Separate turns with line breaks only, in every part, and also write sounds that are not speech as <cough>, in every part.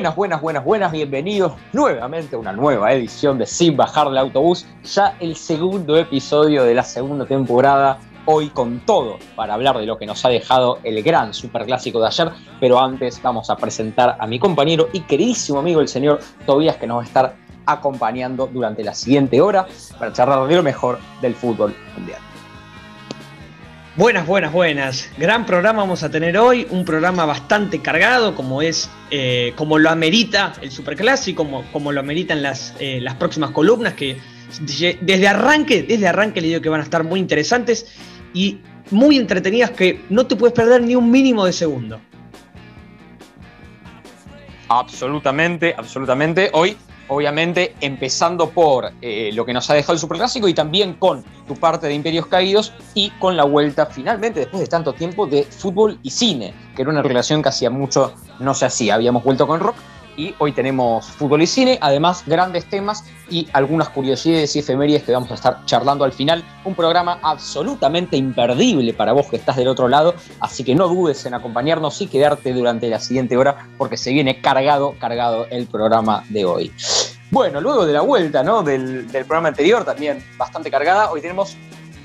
Buenas, buenas, buenas, buenas, bienvenidos nuevamente a una nueva edición de Sin Bajar del Autobús, ya el segundo episodio de la segunda temporada, hoy con todo para hablar de lo que nos ha dejado el gran superclásico de ayer, pero antes vamos a presentar a mi compañero y queridísimo amigo el señor Tobías que nos va a estar acompañando durante la siguiente hora para charlar de lo mejor del fútbol mundial.
Buenas, buenas, buenas. Gran programa vamos a tener hoy, un programa bastante cargado, como es, eh, como lo amerita el Superclásico, como, como lo ameritan las, eh, las próximas columnas, que desde arranque, desde arranque le digo que van a estar muy interesantes y muy entretenidas que no te puedes perder ni un mínimo de segundo.
Absolutamente, absolutamente. Hoy obviamente empezando por eh, lo que nos ha dejado el Superclásico y también con tu parte de Imperios Caídos y con la vuelta finalmente, después de tanto tiempo, de fútbol y cine, que era una relación que hacía mucho no se hacía. Habíamos vuelto con rock y hoy tenemos fútbol y cine, además grandes temas y algunas curiosidades y efemérides que vamos a estar charlando al final. Un programa absolutamente imperdible para vos que estás del otro lado, así que no dudes en acompañarnos y quedarte durante la siguiente hora porque se viene cargado, cargado el programa de hoy. Bueno, luego de la vuelta ¿no? del, del programa anterior, también bastante cargada, hoy tenemos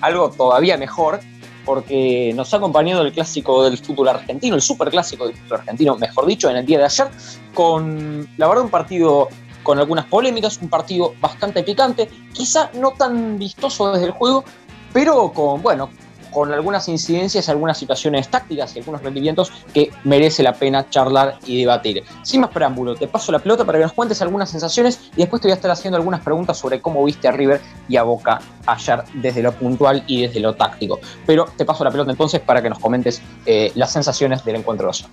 algo todavía mejor, porque nos ha acompañado el clásico del fútbol argentino, el superclásico del fútbol argentino, mejor dicho, en el día de ayer, con la verdad un partido con algunas polémicas, un partido bastante picante, quizá no tan vistoso desde el juego, pero con, bueno, con algunas incidencias, algunas situaciones tácticas y algunos rendimientos que merece la pena charlar y debatir. Sin más preámbulo, te paso la pelota para que nos cuentes algunas sensaciones y después te voy a estar haciendo algunas preguntas sobre cómo viste a River y a Boca ayer desde lo puntual y desde lo táctico. Pero te paso la pelota entonces para que nos comentes eh, las sensaciones del encuentro de ayer.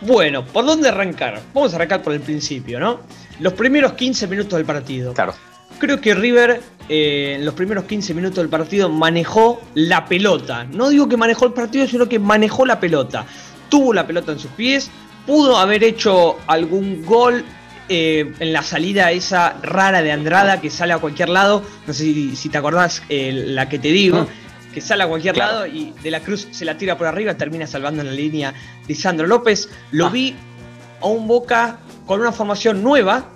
Bueno, ¿por dónde arrancar? Vamos a arrancar por el principio, ¿no? Los primeros 15 minutos del partido.
Claro.
Creo que River eh, en los primeros 15 minutos del partido manejó la pelota. No digo que manejó el partido, sino que manejó la pelota. Tuvo la pelota en sus pies, pudo haber hecho algún gol eh, en la salida esa rara de Andrada que sale a cualquier lado. No sé si, te acordás eh, la que te digo. Que sale a cualquier lado y de la Cruz se la tira por arriba, termina salvando en la línea Lisandro López. Lo ah. vi a un Boca con una formación nueva,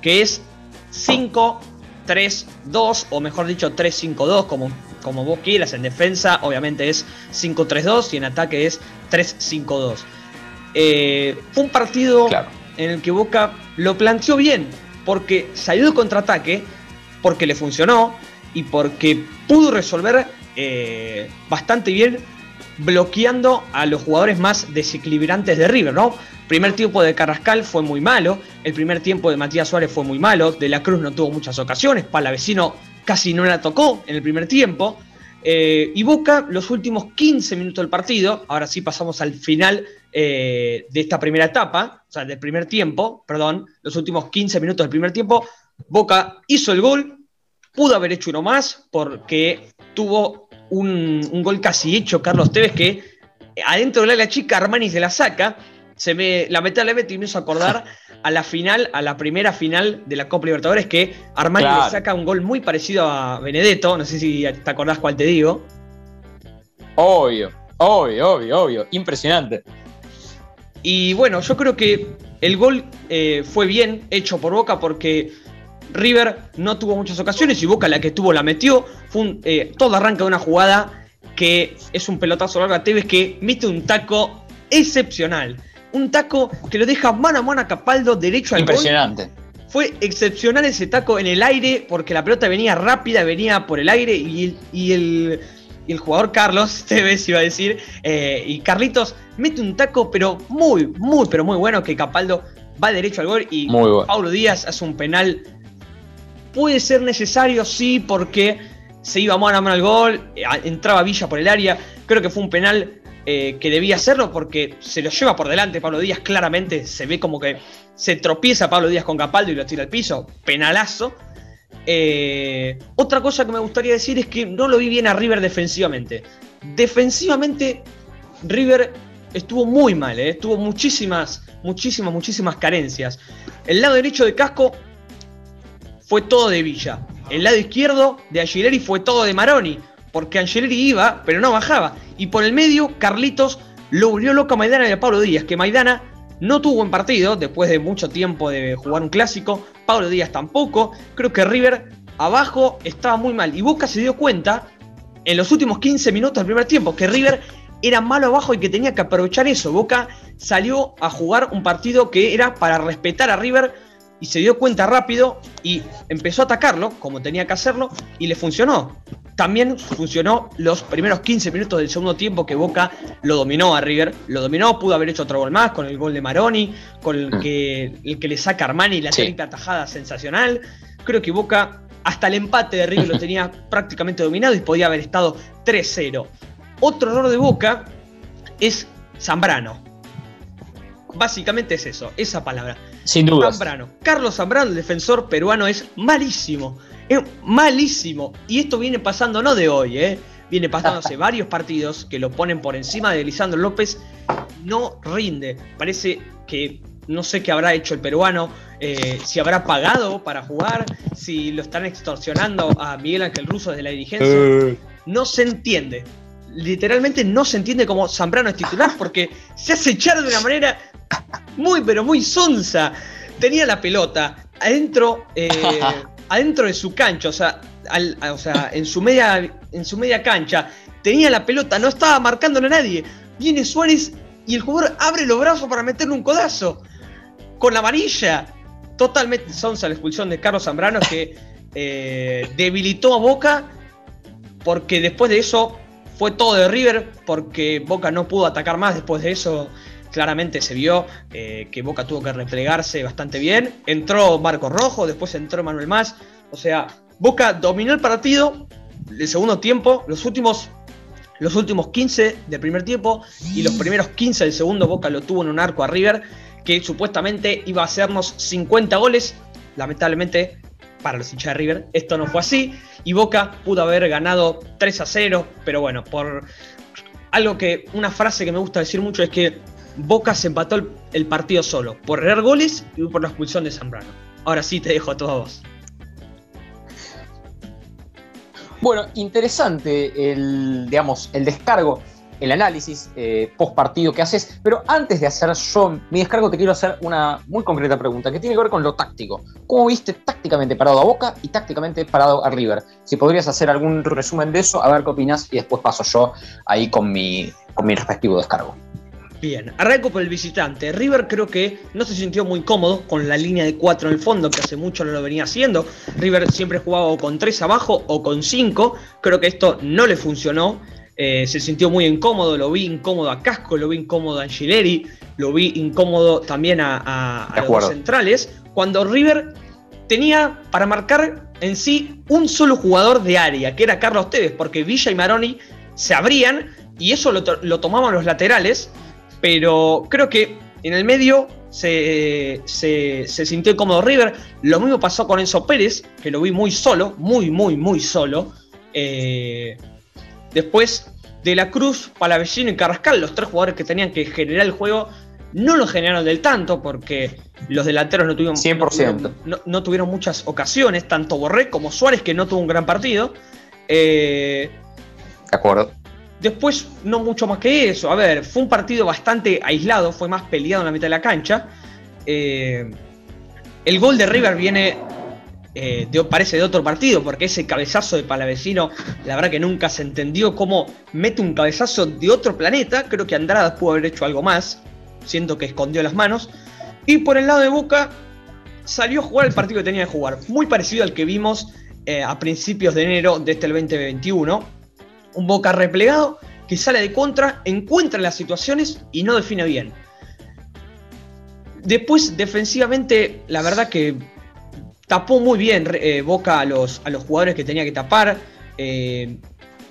que es 5 3-2, o mejor dicho 3-5-2, como, como vos quieras. En defensa, obviamente es 5-3-2 y en ataque es 3-5-2. Eh, fue un partido en el que Boca lo planteó bien, porque salió de contraataque, porque le funcionó y porque pudo resolver eh, bastante bien bloqueando a los jugadores más desequilibrantes de River, ¿no? Primer tiempo de Carrascal fue muy malo, el primer tiempo de Matías Suárez fue muy malo, De la Cruz no tuvo muchas ocasiones, Palavecino casi no la tocó en el primer tiempo, eh, y Boca los últimos 15 minutos del partido, ahora sí pasamos al final eh, de esta primera etapa, o sea, del primer tiempo, perdón, los últimos 15 minutos del primer tiempo, Boca hizo el gol, pudo haber hecho uno más porque tuvo un, gol casi hecho, Carlos Tevez, que adentro de la chica Armani se la saca. Se me, lamentablemente me hizo acordar <laughs> a la final, a la primera final de la Copa Libertadores, que Armani le saca un gol muy parecido a Benedetto. No sé si te acordás cuál te digo.
Obvio, obvio, obvio, obvio. Impresionante.
Y bueno, yo creo que el gol eh, fue bien hecho por Boca porque River no tuvo muchas ocasiones y Boca la que tuvo la metió. Fue eh, todo arranca de una jugada que es un pelotazo largo a Tevez que mete un taco excepcional. Un taco que lo deja mano a mano a Capaldo derecho al
Impresionante.
Fue excepcional ese taco en el aire porque la pelota venía rápida, venía por el aire y, el, jugador Carlos <laughs> Tevez iba a decir, eh, y Carlitos mete un taco pero muy, muy, pero muy bueno que Capaldo va derecho al gol y Paulo Díaz hace un penal Puede ser necesario, sí, porque se iba mano a mano al gol, eh, entraba Villa por el área. Creo que fue un penal eh, que debía hacerlo porque se lo lleva por delante Pablo Díaz. Claramente se ve como que se tropieza Pablo Díaz con Capaldo y lo tira al piso. Penalazo. Eh, otra cosa que me gustaría decir es que no lo vi bien a River defensivamente. Defensivamente, River estuvo muy mal, tuvo muchísimas, muchísimas, muchísimas carencias. El lado derecho de Casco fue todo de Villa. El lado izquierdo de Angeleri fue todo de Maroni, porque Angeleri iba, pero no bajaba. Y por el medio, Carlitos lo volvió loco a Maidana y a Pablo Díaz, que Maidana no tuvo buen partido después de mucho tiempo de jugar un clásico. Pablo Díaz tampoco. Creo que River abajo estaba muy mal. Y Boca se dio cuenta en los últimos 15 minutos del primer tiempo que River era malo abajo y que tenía que aprovechar eso. Boca salió a jugar un partido que era para respetar a River y se dio cuenta rápido y empezó a atacarlo como tenía que hacerlo y le funcionó. También funcionó los primeros 15 minutos del segundo tiempo que Boca lo dominó a River, lo dominó, pudo haber hecho otro gol más con el gol de Maroni, con el mm. que, el que le saca Armani la sí. atajada sensacional. Creo que Boca hasta el empate de River lo <laughs> tenía prácticamente dominado y podía haber estado 3-0. Otro error de Boca es Zambrano. Básicamente es eso, esa palabra.
Sin duda.
Zambrano. Carlos Zambrano, el defensor peruano, es malísimo. Es malísimo. Y esto viene pasando no de hoy, ¿eh? Viene pasando hace <laughs> varios partidos que lo ponen por encima de Lisandro López. No rinde. Parece que no sé qué habrá hecho el peruano, eh, si habrá pagado para jugar, si lo están extorsionando a Miguel Ángel Russo desde la dirigencia. Eh. No se entiende. Literalmente no se entiende cómo Zambrano es titular porque se hace echar de una manera muy, pero muy sonsa. Tenía la pelota adentro, eh, <laughs> adentro de su cancha, o sea, o sea en, su media, en su media cancha. Tenía la pelota, no estaba marcándole a nadie. Viene Suárez y el jugador abre los brazos para meterle un codazo. Con la amarilla. Totalmente sonsa la expulsión de Carlos Zambrano que eh, debilitó a Boca porque después de eso fue todo de River porque Boca no pudo atacar más después de eso claramente se vio eh, que Boca tuvo que replegarse bastante bien. Entró Marco Rojo, después entró Manuel Más. O sea, Boca dominó el partido el segundo tiempo, los últimos, los últimos 15 del primer tiempo y los primeros 15 del segundo Boca lo tuvo en un arco a River que supuestamente iba a hacernos 50 goles. Lamentablemente para los hinchas de River esto no fue así y Boca pudo haber ganado 3 a 0, pero bueno, por algo que una frase que me gusta decir mucho es que Boca se empató el, partido solo, por errar goles y por la expulsión de Zambrano. Ahora sí te dejo a todos.
Bueno, interesante el, digamos, el descargo, el análisis eh, post partido que haces, pero antes de hacer yo mi descargo te quiero hacer una muy concreta pregunta que tiene que ver con lo táctico. ¿Cómo viste tácticamente parado a Boca y tácticamente parado a River? Si podrías hacer algún resumen de eso, a ver qué opinas y después paso yo ahí con mi, con mi respectivo descargo.
Bien, arranco por el visitante. River creo que no se sintió muy cómodo con la línea de 4 en el fondo, que hace mucho no lo venía haciendo. River siempre jugaba o con 3 abajo o con 5. Creo que esto no le funcionó. Eh, se sintió muy incómodo, lo vi incómodo a Casco, lo vi incómodo a Angileri, lo vi incómodo también a, los centrales. Cuando River tenía para marcar en sí un solo jugador de área, que era Carlos Tevez, porque Villa y Maroni se abrían y eso lo, lo tomaban los laterales pero creo que en el medio se, sintió cómodo River. Lo mismo pasó con Enzo Pérez, que lo vi muy solo, muy, muy, muy solo. Eh, después de la Cruz, Palavecino y Carrascal, los tres jugadores que tenían que generar el juego, no lo generaron del tanto porque los delanteros no tuvieron,
100%.
No, tuvieron, muchas ocasiones, tanto Borré como Suárez, que no tuvo un gran partido.
Eh, de acuerdo.
Después, no mucho más que eso. A ver, fue un partido bastante aislado, fue más peleado en la mitad de la cancha. Eh, el gol de River viene, eh, parece de otro partido, porque ese cabezazo de Palavecino, la verdad que nunca se entendió cómo mete un cabezazo de otro planeta. Creo que Andrada pudo haber hecho algo más. Siento que escondió las manos. Y por el lado de Boca, salió a jugar el partido que tenía que jugar. Muy parecido al que vimos eh, a principios de enero de este 2021 un Boca replegado que sale de contra, encuentra las situaciones y no define bien. Después, defensivamente, la verdad que tapó muy bien eh, Boca a los, a los, jugadores que tenía que tapar. Eh,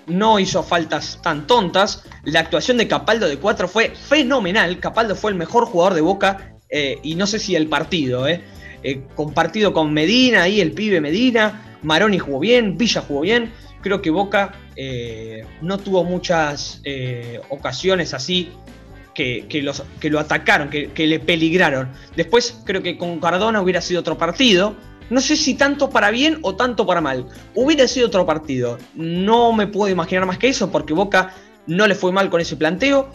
no hizo faltas tan tontas. La actuación de Capaldo de 4 fue fenomenal. Capaldo fue el mejor jugador de Boca eh, y no sé si el partido. compartido con Medina y el pibe Medina. Maroni jugó bien, Villa jugó bien. Creo que Boca eh, no tuvo muchas eh, ocasiones así que, los, que lo atacaron, que, le peligraron. Después creo que con Cardona hubiera sido otro partido. No sé si tanto para bien o tanto para mal. Hubiera sido otro partido. No me puedo imaginar más que eso porque Boca no le fue mal con ese planteo.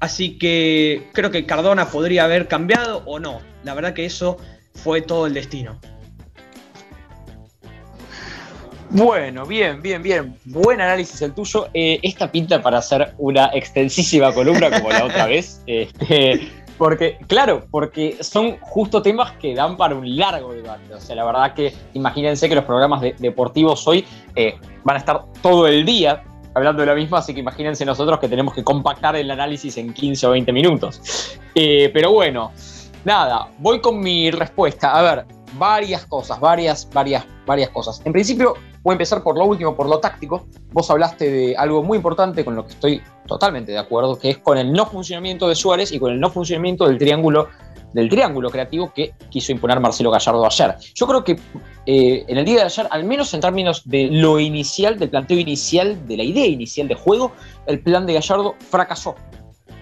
Así que creo que Cardona podría haber cambiado o no. La verdad que eso fue todo el destino.
Bueno, bien, bien, bien. Buen análisis el tuyo. Eh, esta pinta para hacer una extensísima columna como la otra vez. <laughs> Este, porque, claro, porque son justo temas que dan para un largo debate. O sea, la verdad que imagínense que los programas deportivos hoy eh, van a estar todo el día hablando de lo mismo, así que imagínense nosotros que tenemos que compactar el análisis en 15 o 20 minutos. Eh, pero bueno, nada, voy con mi respuesta. A ver, varias cosas, varias, varias, varias cosas. En principio, voy a empezar por lo último, por lo táctico. Vos hablaste de algo muy importante con lo que estoy totalmente de acuerdo, que es con el no funcionamiento de Suárez y con el no funcionamiento del triángulo del triángulo creativo que quiso imponer Marcelo Gallardo ayer. Yo creo que eh, en el día de ayer, al menos en términos de lo inicial, del planteo inicial, de la idea inicial de juego, el plan de Gallardo fracasó.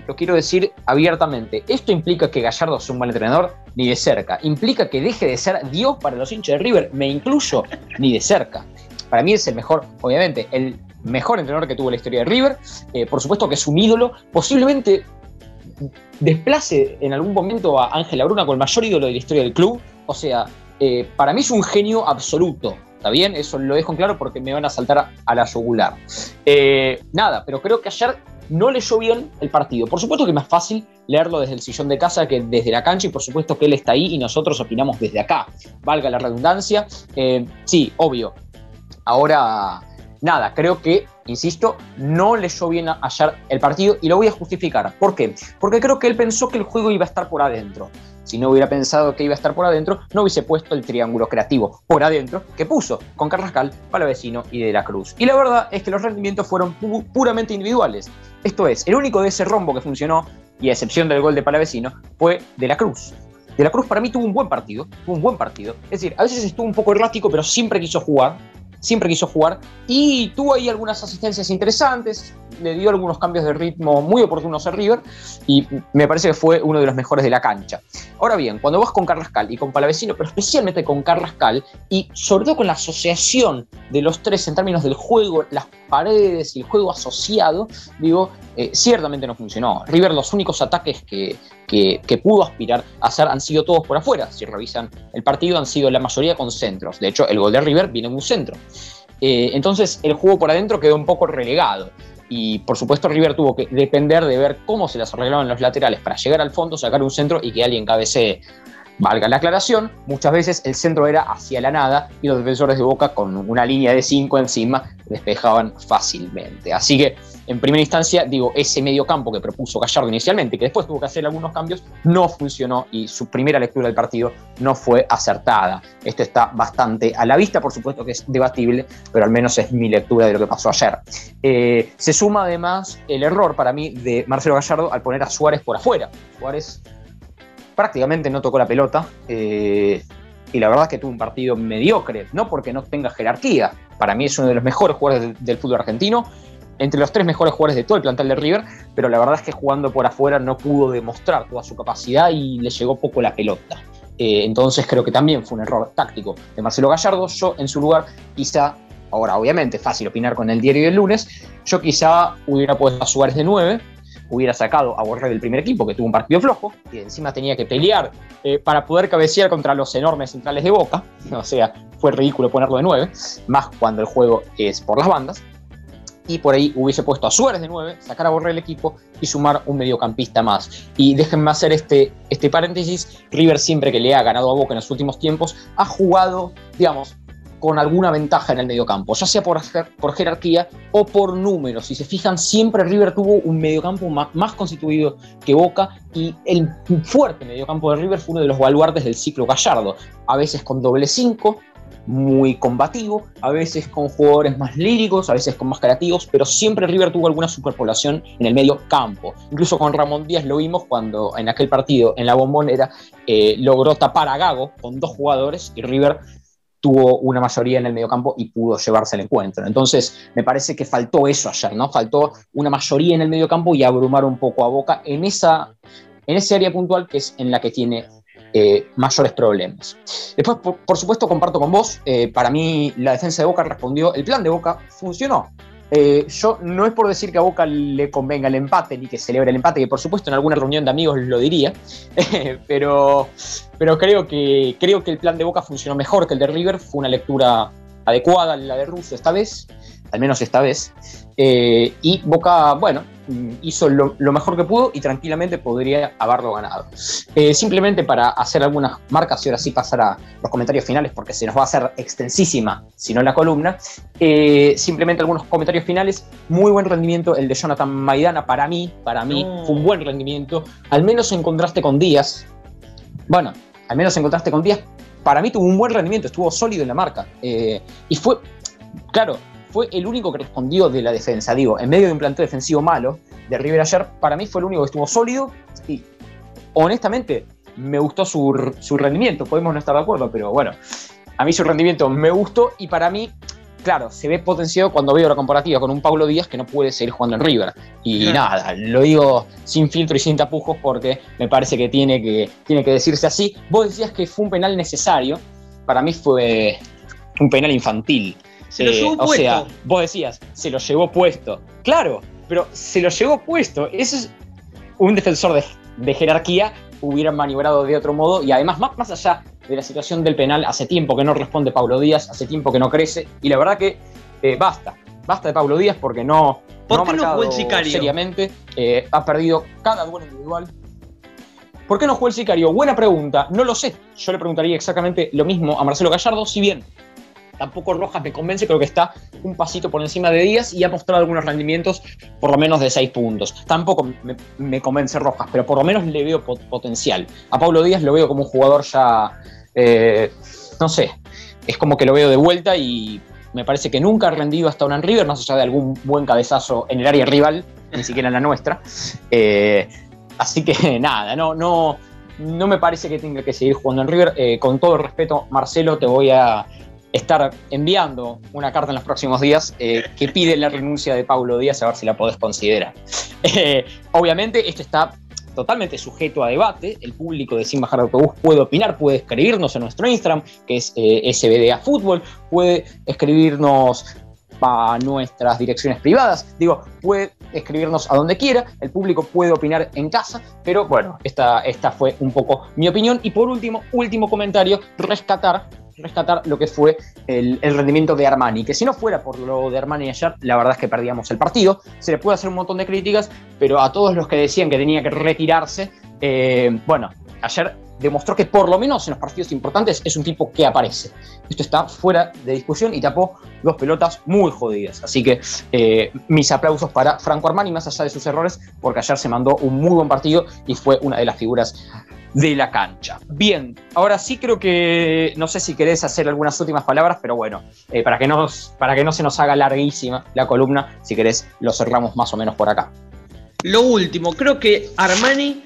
Lo quiero decir abiertamente. ¿Esto implica que Gallardo sea un mal entrenador? Ni de cerca. ¿Implica que deje de ser Dios para los hinchas de River? Me incluyo, ni de cerca. Para mí es el mejor, obviamente, el mejor entrenador que tuvo la historia de River. Eh, por supuesto que es un ídolo. Posiblemente desplace en algún momento a Ángel Bruna con el mayor ídolo de la historia del club. O sea, eh, para mí es un genio absoluto. ¿Está bien? Eso lo dejo en claro porque me van a saltar a, la yugular. Eh, nada, pero creo que ayer no leyó bien el partido. Por supuesto que es más fácil leerlo desde el sillón de casa que desde la cancha y por supuesto que él está ahí y nosotros opinamos desde acá. Valga la redundancia. Sí, obvio. Ahora, nada, creo que insisto, no leyó bien ayer el partido y lo voy a justificar. ¿Por qué? Porque creo que él pensó que el juego iba a estar por adentro. Si no hubiera pensado que iba a estar por adentro, no hubiese puesto el triángulo creativo por adentro que puso con Carrascal, Palavecino y De la Cruz. Y la verdad es que los rendimientos fueron puramente individuales. Esto es, el único de ese rombo que funcionó, y a excepción del gol de Palavecino, fue De la Cruz. De la Cruz para mí tuvo un buen partido, tuvo un buen partido. Es decir, a veces estuvo un poco errático, pero siempre quiso jugar siempre quiso jugar y tuvo ahí algunas asistencias interesantes, le dio algunos cambios de ritmo muy oportunos a River y me parece que fue uno de los mejores de la cancha. Ahora bien, cuando vas con Carrascal y con Palavecino, pero especialmente con Carrascal y sobre todo con la asociación de los tres en términos del juego, las paredes y el juego asociado, digo, eh, ciertamente no funcionó. River los únicos ataques que, que, pudo aspirar a hacer han sido todos por afuera. Si revisan el partido han sido la mayoría con centros. De hecho, el gol de River viene en un centro. Eh, entonces el juego por adentro quedó un poco relegado. Y por supuesto River tuvo que depender de ver cómo se las arreglaban los laterales para llegar al fondo, sacar un centro y que alguien cabecee. Valga la aclaración, muchas veces el centro era hacia la nada y los defensores de Boca con una línea de 5 encima despejaban fácilmente. Así que en primera instancia, digo, ese medio campo que propuso Gallardo inicialmente, que después tuvo que hacer algunos cambios, no funcionó y su primera lectura del partido no fue acertada. Esto está bastante a la vista, por supuesto que es debatible, pero al menos es mi lectura de lo que pasó ayer. Eh, se suma además el error para mí de Marcelo Gallardo al poner a Suárez por afuera. Suárez prácticamente no tocó la pelota. Eh, y la verdad es que tuvo un partido mediocre, no porque no tenga jerarquía. Para mí es uno de los mejores jugadores del, fútbol argentino, entre los tres mejores jugadores de todo el plantel de River, pero la verdad es que jugando por afuera no pudo demostrar toda su capacidad y le llegó poco la pelota. Eh, entonces creo que también fue un error táctico de Marcelo Gallardo. Yo en su lugar quizá, ahora obviamente fácil opinar con el diario del lunes, yo quizá hubiera puesto a Suárez de 9, hubiera sacado a Borré del primer equipo, que tuvo un partido flojo, y encima tenía que pelear eh, para poder cabecear contra los enormes centrales de Boca, <laughs> o sea, fue ridículo ponerlo de 9, más cuando el juego es por las bandas, y por ahí hubiese puesto a Suárez de 9, sacar a Borré del equipo y sumar un mediocampista más. Y déjenme hacer este, este paréntesis, River siempre que le ha ganado a Boca en los últimos tiempos, ha jugado, digamos, con alguna ventaja en el mediocampo, ya sea por, por jerarquía o por números. Si se fijan, siempre River tuvo un mediocampo más, más constituido que Boca y el fuerte mediocampo de River fue uno de los baluartes del ciclo Gallardo, a veces con doble 5, muy combativo, a veces con jugadores más líricos, a veces con más creativos, pero siempre River tuvo alguna superpoblación en el medio campo. Incluso con Ramón Díaz lo vimos cuando en aquel partido en la bombonera eh, logró tapar a Gago con dos jugadores y River tuvo una mayoría en el mediocampo y pudo llevarse el encuentro. Entonces, me parece que faltó eso ayer, ¿no? Faltó una mayoría en el mediocampo y abrumar un poco a Boca en esa, en ese área puntual que es en la que tiene eh, mayores problemas. Después, por, supuesto, comparto con vos, eh, para mí la defensa de Boca respondió, el plan de Boca funcionó. Eh, yo no es por decir que a Boca le convenga el empate ni que celebre el empate, que por supuesto en alguna reunión de amigos lo diría, <laughs> pero, pero creo, que, creo que el plan de Boca funcionó mejor que el de River, fue una lectura adecuada la de Russo esta vez, al menos esta vez, eh, y Boca, bueno, hizo lo, mejor que pudo y tranquilamente podría haberlo ganado. Eh, simplemente para hacer algunas marcas y ahora sí pasar a los comentarios finales porque se nos va a hacer extensísima, si no la columna, eh, simplemente algunos comentarios finales. Muy buen rendimiento el de Jonathan Maidana para mí, para mí fue un buen rendimiento, al menos en contraste con Díaz. Bueno, al menos en contraste con Díaz, para mí tuvo un buen rendimiento, estuvo sólido en la marca. y fue, claro, fue el único que respondió de la defensa. Digo, en medio de un planteo defensivo malo de River ayer, para mí fue el único que estuvo sólido y honestamente me gustó su, rendimiento. Podemos no estar de acuerdo, pero bueno, a mí su rendimiento me gustó y para mí claro, se ve potenciado cuando veo la comparativa con un Pablo Díaz que no puede seguir jugando en River. Y nada, lo digo sin filtro y sin tapujos porque me parece que tiene, que tiene que decirse así. Vos decías que fue un penal necesario, para mí fue un penal infantil.
Se lo llevó puesto. O sea,
vos decías, se lo llevó puesto. Claro, pero se lo llevó puesto. Eso es un defensor de, jerarquía hubiera maniobrado de otro modo y además más, más allá de la situación del penal, hace tiempo que no responde Pablo Díaz, hace tiempo que no crece y la verdad que eh, basta, basta de Pablo Díaz porque no,
¿Por qué no jugó el sicario?
seriamente, eh, ha perdido cada duelo individual. ¿Por qué no jugó el sicario? Buena pregunta, no lo sé. Yo le preguntaría exactamente lo mismo a Marcelo Gallardo, si bien Tampoco Rojas me convence, creo que está un pasito por encima de Díaz y ha mostrado algunos rendimientos por lo menos de 6 puntos. Tampoco me, convence Rojas, pero por lo menos le veo potencial. A Pablo Díaz lo veo como un jugador ya, eh, no sé, es como que lo veo de vuelta y me parece que nunca ha rendido hasta en River, más allá de algún buen cabezazo en el área rival, ni siquiera en la nuestra. <laughs> Eh, así que <laughs> nada, no, no, no me parece que tenga que seguir jugando en River. Eh, con todo el respeto, Marcelo, te voy a estar enviando una carta en los próximos días eh, que pide la renuncia de Paulo Díaz, a ver si la podés considerar. <laughs> Eh, obviamente, esto está totalmente sujeto a debate. El público de Sin Bajar Autobús puede opinar, puede escribirnos en nuestro Instagram, que es eh, SBDA Fútbol, puede escribirnos a nuestras direcciones privadas. Digo, puede escribirnos a donde quiera, el público puede opinar en casa, pero bueno, esta, esta fue un poco mi opinión. Y por último, último comentario, rescatar rescatar lo que fue el, rendimiento de Armani, que si no fuera por lo de Armani ayer, la verdad es que perdíamos el partido. Se le puede hacer un montón de críticas, pero a todos los que decían que tenía que retirarse, eh, bueno, ayer demostró que por lo menos en los partidos importantes es un tipo que aparece. Esto está fuera de discusión y tapó dos pelotas muy jodidas. Así que eh, mis aplausos para Franco Armani, más allá de sus errores, porque ayer se mandó un muy buen partido y fue una de las figuras de la cancha. Bien, ahora sí creo que, no sé si querés hacer algunas últimas palabras, pero bueno, eh, para, que no, para que no se nos haga larguísima la columna, si querés lo cerramos más o menos por acá.
Lo último, creo que Armani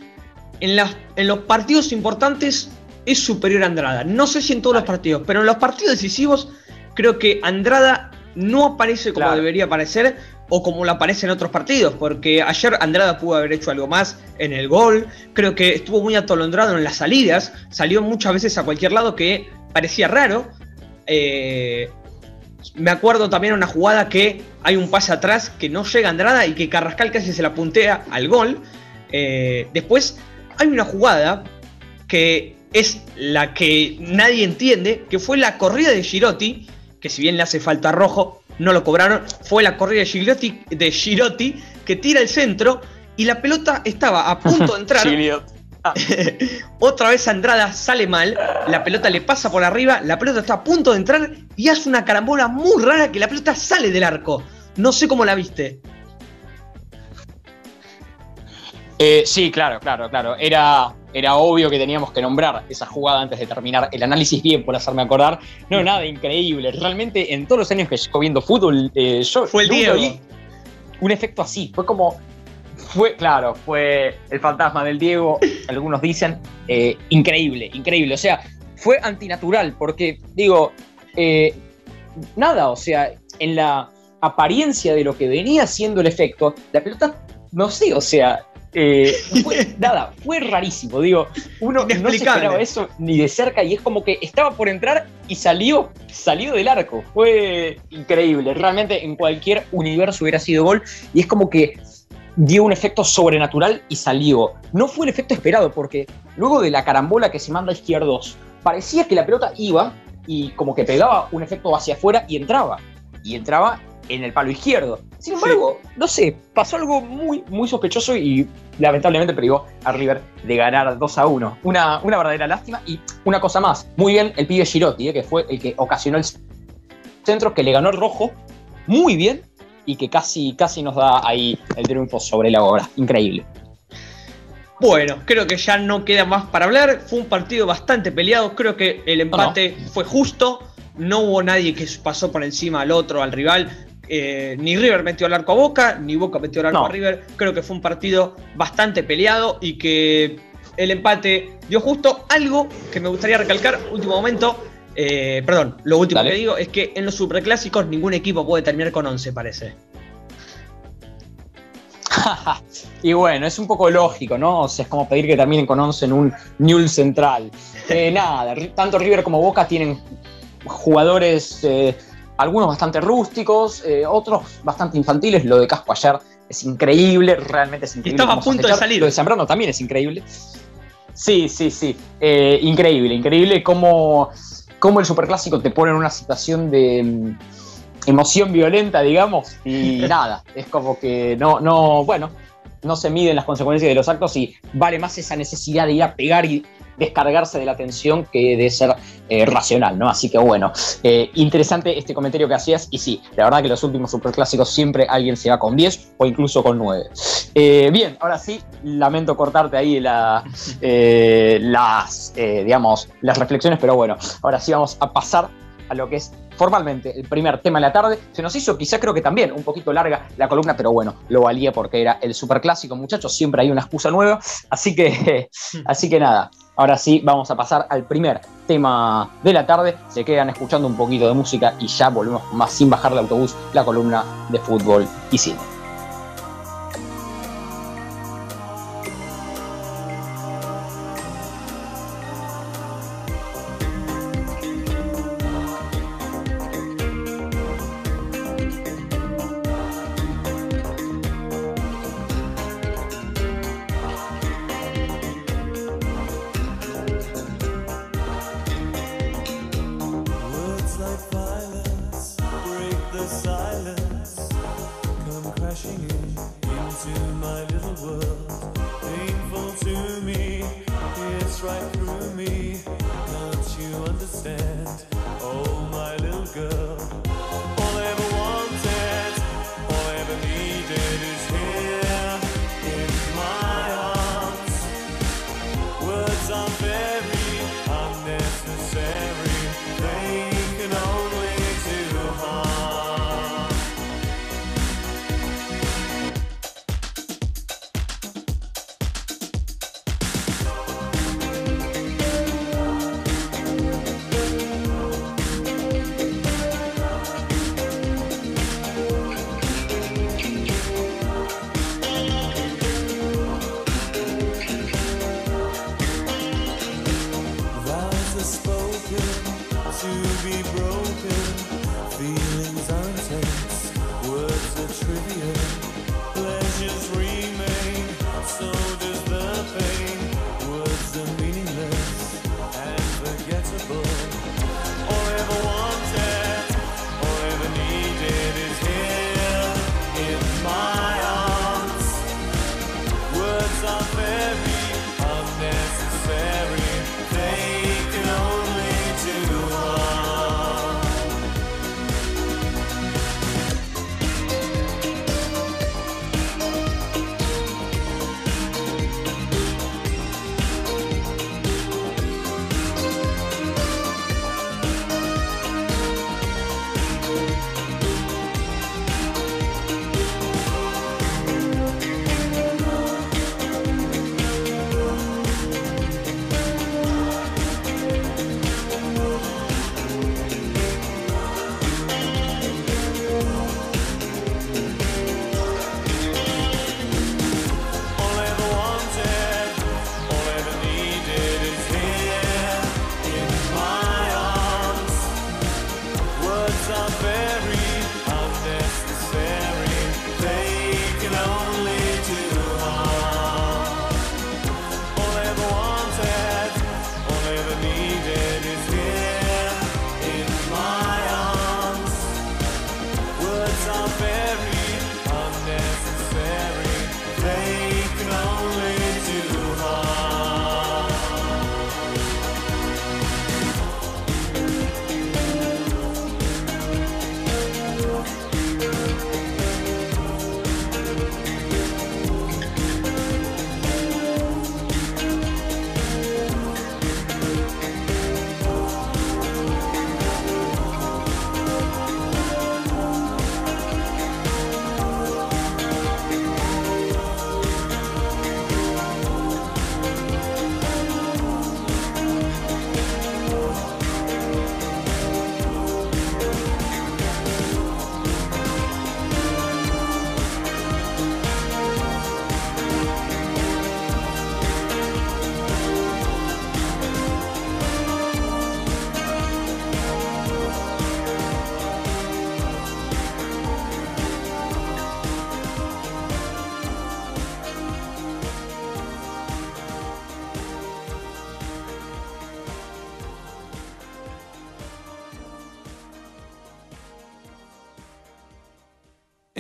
en, en los partidos importantes es superior a Andrada. No sé si en todos los partidos, pero en los partidos decisivos creo que Andrada no aparece como debería aparecer o como lo aparece en otros partidos, porque ayer Andrada pudo haber hecho algo más en el gol, creo que estuvo muy atolondrado en las salidas, salió muchas veces a cualquier lado que parecía raro. Eh, me acuerdo también una jugada que hay un pase atrás que no llega Andrada y que Carrascal casi se la puntea al gol. Eh, después hay una jugada que es la que nadie entiende, que fue la corrida de Girotti, que si bien le hace falta rojo, no lo cobraron, fue la corrida de Girotti, de Girotti que tira el centro y la pelota estaba a punto de <laughs> entrar. <laughs> Otra vez Andrada sale mal, la pelota le pasa por arriba, la pelota está a punto de entrar y hace una carambola muy rara que la pelota sale del arco. No sé cómo la viste.
Eh, sí, claro, claro, claro. Era, era obvio que teníamos que nombrar esa jugada antes de terminar el análisis bien por hacerme acordar. No, nada increíble. Realmente en todos los años que llevo viendo fútbol, eh, yo
fue el Diego.
un efecto así. Fue como, fue, claro, fue el fantasma del Diego. <laughs> Algunos dicen eh, increíble, increíble. O sea, fue antinatural porque digo, nada, o sea, en la apariencia de lo que venía siendo el efecto, la pelota, no sé, o sea, Eh, <laughs> nada, fue rarísimo, digo, uno no se esperaba eso ni de cerca y es como que estaba por entrar y salió, salió del arco. Fue increíble, realmente en cualquier universo hubiera sido gol y es como que dio un efecto sobrenatural y salió. No fue el efecto esperado porque luego de la carambola que se manda a izquierdos, parecía que la pelota iba y como que pegaba un efecto hacia afuera y entraba. Y entraba en el palo izquierdo. Sin embargo, no sé, pasó algo muy, muy sospechoso y lamentablemente privó a River de ganar 2 a 1. Una, una verdadera lástima. Y una cosa más, muy bien el pibe Girotti, eh, que fue el que ocasionó el centro, que le ganó el rojo muy bien y que casi, casi nos da ahí el triunfo sobre la obra. Increíble.
Bueno, creo que ya no queda más para hablar. Fue un partido bastante peleado. Creo que el empate fue justo. No hubo nadie que pasó por encima al otro, al rival. Eh, ni River metió al arco a Boca, ni Boca metió al arco a River. Creo que fue un partido bastante peleado y que el empate dio justo. Algo que me gustaría recalcar, último momento, eh, perdón, lo último que digo es que en los superclásicos ningún equipo puede terminar con 11, parece. <laughs>
y bueno, es un poco lógico, ¿no? O sea, es como pedir que terminen con 11 en un Newell Central. Eh, <laughs> nada, tanto River como Boca tienen jugadores algunos bastante rústicos, eh, otros bastante infantiles. Lo de Casco ayer es increíble, realmente es increíble.
Estaba a punto de salir.
Lo de Zambrano también es increíble. Sí, sí, sí. Eh, increíble, increíble cómo, cómo el superclásico te pone en una situación de mm, emoción violenta, digamos, y <laughs> nada, es como que no, no, bueno, no se miden las consecuencias de los actos y vale más esa necesidad de ir a pegar y descargarse de la tensión que de ser eh, racional, ¿no? Así que bueno, eh, interesante este comentario que hacías y sí, la verdad que los últimos superclásicos siempre alguien se va con 10 o incluso con 9. Eh, bien, ahora sí, lamento cortarte ahí la, <laughs> las, digamos, las reflexiones, pero bueno, ahora sí vamos a pasar a lo que es formalmente el primer tema de la tarde. Se nos hizo quizá creo que también un poquito larga la columna, pero bueno, lo valía porque era el superclásico, muchachos, siempre hay una excusa nueva. Así que, <laughs> así que nada, ahora sí vamos a pasar al primer tema de la tarde. Se quedan escuchando un poquito de música y ya volvemos más sin bajar el autobús, la columna de fútbol y cine.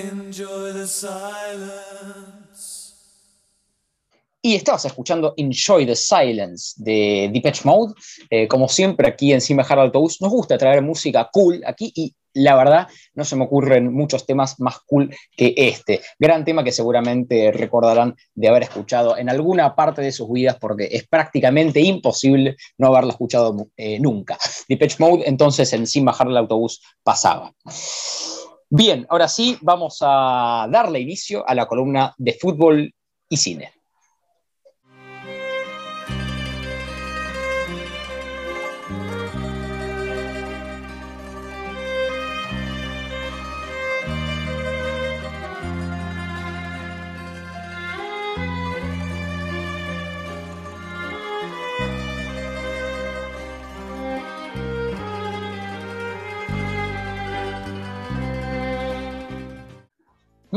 Enjoy the silence. Y estabas escuchando Enjoy the Silence de Depeche Mode. Eh, como siempre, aquí en Sin Bajar Autobús, nos gusta traer música cool aquí y la verdad no se me ocurren muchos temas más cool que este. Gran tema que seguramente recordarán de haber escuchado en alguna parte de sus vidas porque es prácticamente imposible no haberlo escuchado eh, nunca. Depeche Mode entonces en Sin Bajar el Autobús pasaba. Bien, ahora sí vamos a darle inicio a la columna de fútbol y cine.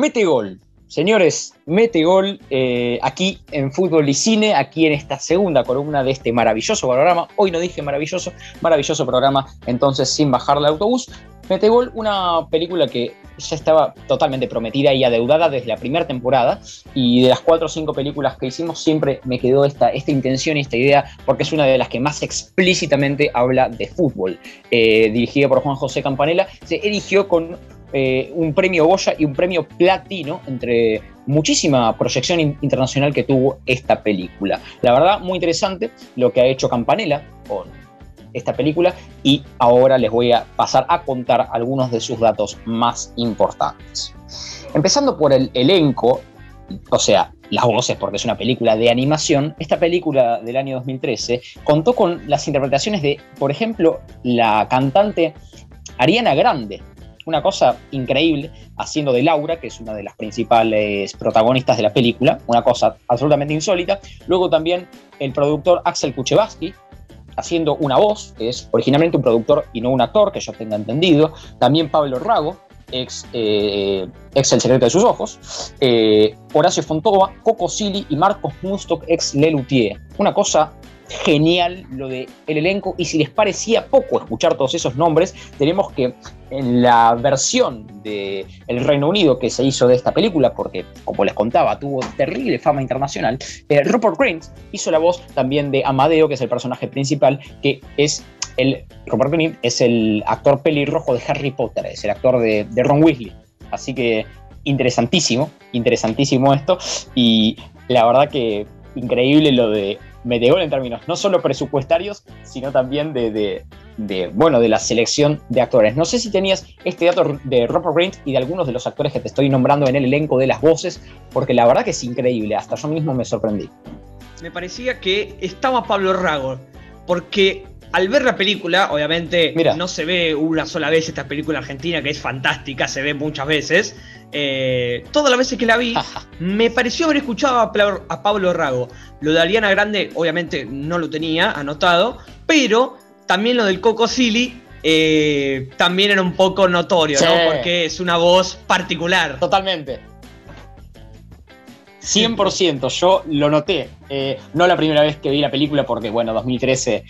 Mete gol. Señores, mete gol eh, aquí en Fútbol y Cine, aquí en esta segunda columna de este maravilloso programa. Hoy no dije maravilloso, maravilloso programa, entonces sin bajar el autobús. Mete gol, una película que ya estaba totalmente prometida y adeudada desde la primera temporada. Y de las cuatro o cinco películas que hicimos, siempre me quedó esta, esta intención y esta idea, porque es una de las que más explícitamente habla de fútbol. Eh, dirigida por Juan José Campanella, se erigió con eh, un premio Goya y un premio Platino entre muchísima proyección internacional que tuvo esta película. La verdad, muy interesante lo que ha hecho Campanella con esta película y ahora les voy a pasar a contar algunos de sus datos más importantes. Empezando por el elenco, o sea, las voces, porque es una película de animación, esta película del año 2013 contó con las interpretaciones de, por ejemplo, la cantante Ariana Grande, una cosa increíble, haciendo de Laura, que es una de las principales protagonistas de la película, una cosa absolutamente insólita. Luego también el productor Axel Kuchevaski, haciendo una voz, que es originalmente un productor y no un actor, que yo tenga entendido. También Pablo Rago, ex, eh, ex El secreto de sus ojos. Eh, Horacio Fontova, Coco Silly y Marcos Mustok, ex Lelutier. Una cosa genial lo de el elenco y si les parecía poco escuchar todos esos nombres, tenemos que en la versión de El Reino Unido que se hizo de esta película, porque como les contaba, tuvo terrible fama internacional, eh, Rupert Grint hizo la voz también de Amadeo, que es el personaje principal, que es el Rupert Grint es el actor pelirrojo de Harry Potter, es el actor de, de Ron Weasley. Así que interesantísimo, interesantísimo esto y la verdad que increíble lo de Meteor en términos no solo presupuestarios, sino también de, bueno, de la selección de actores. No sé si tenías este dato de Robert Grint y de algunos de los actores que te estoy nombrando en el elenco de las voces, porque la verdad que es increíble, hasta yo mismo me sorprendí.
Me parecía que estaba Pablo Rago, porque al ver la película, obviamente no se ve una sola vez esta película argentina que es fantástica, se ve muchas veces. Eh, todas las veces que la vi, <laughs> me pareció haber escuchado a, Pablo Rago. Lo de Ariana Grande, obviamente no lo tenía anotado, pero también lo del Coco Silly eh, también era un poco notorio, ¿no? Porque es una voz particular.
Totalmente. 100%, yo lo noté. Eh, no la primera vez que vi la película, porque bueno, 2013,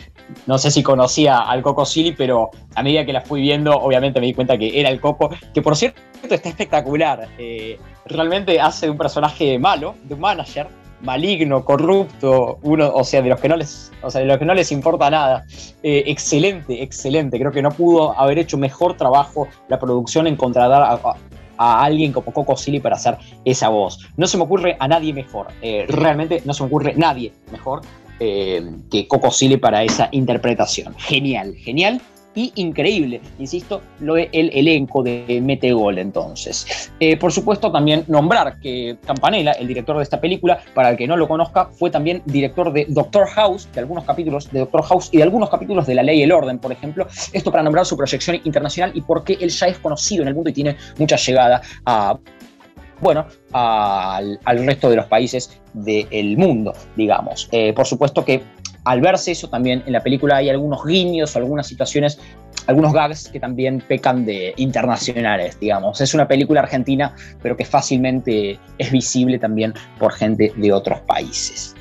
no sé si conocía al Coco Silly, pero a medida que la fui viendo, obviamente me di cuenta que era el Coco, que por cierto está espectacular. Eh, realmente hace un personaje malo, de un manager, maligno, corrupto, uno, o sea, de los que no les, o sea, de los que no les importa nada. Eh, excelente, excelente. Creo que no pudo haber hecho mejor trabajo la producción en contratar alguien como Coco Silly para hacer esa voz. No se me ocurre a nadie mejor, eh, realmente no se me ocurre nadie mejor eh, que Coco Silly para esa interpretación. Genial, genial y increíble, insisto, lo de el elenco de Metegol entonces. Eh, por supuesto, también nombrar que Campanella, el director de esta película, para el que no lo conozca, fue también director de Doctor House, de algunos capítulos de Doctor House y de algunos capítulos de La Ley y el Orden, por ejemplo. Esto para nombrar su proyección internacional y porque él ya es conocido en el mundo y tiene mucha llegada a bueno, al, resto de los países del mundo, digamos. Eh, por supuesto que al verse eso también en la película hay algunos guiños, algunas situaciones, algunos gags que también pecan de internacionales, digamos. Es una película argentina, pero que fácilmente es visible también por gente de otros países.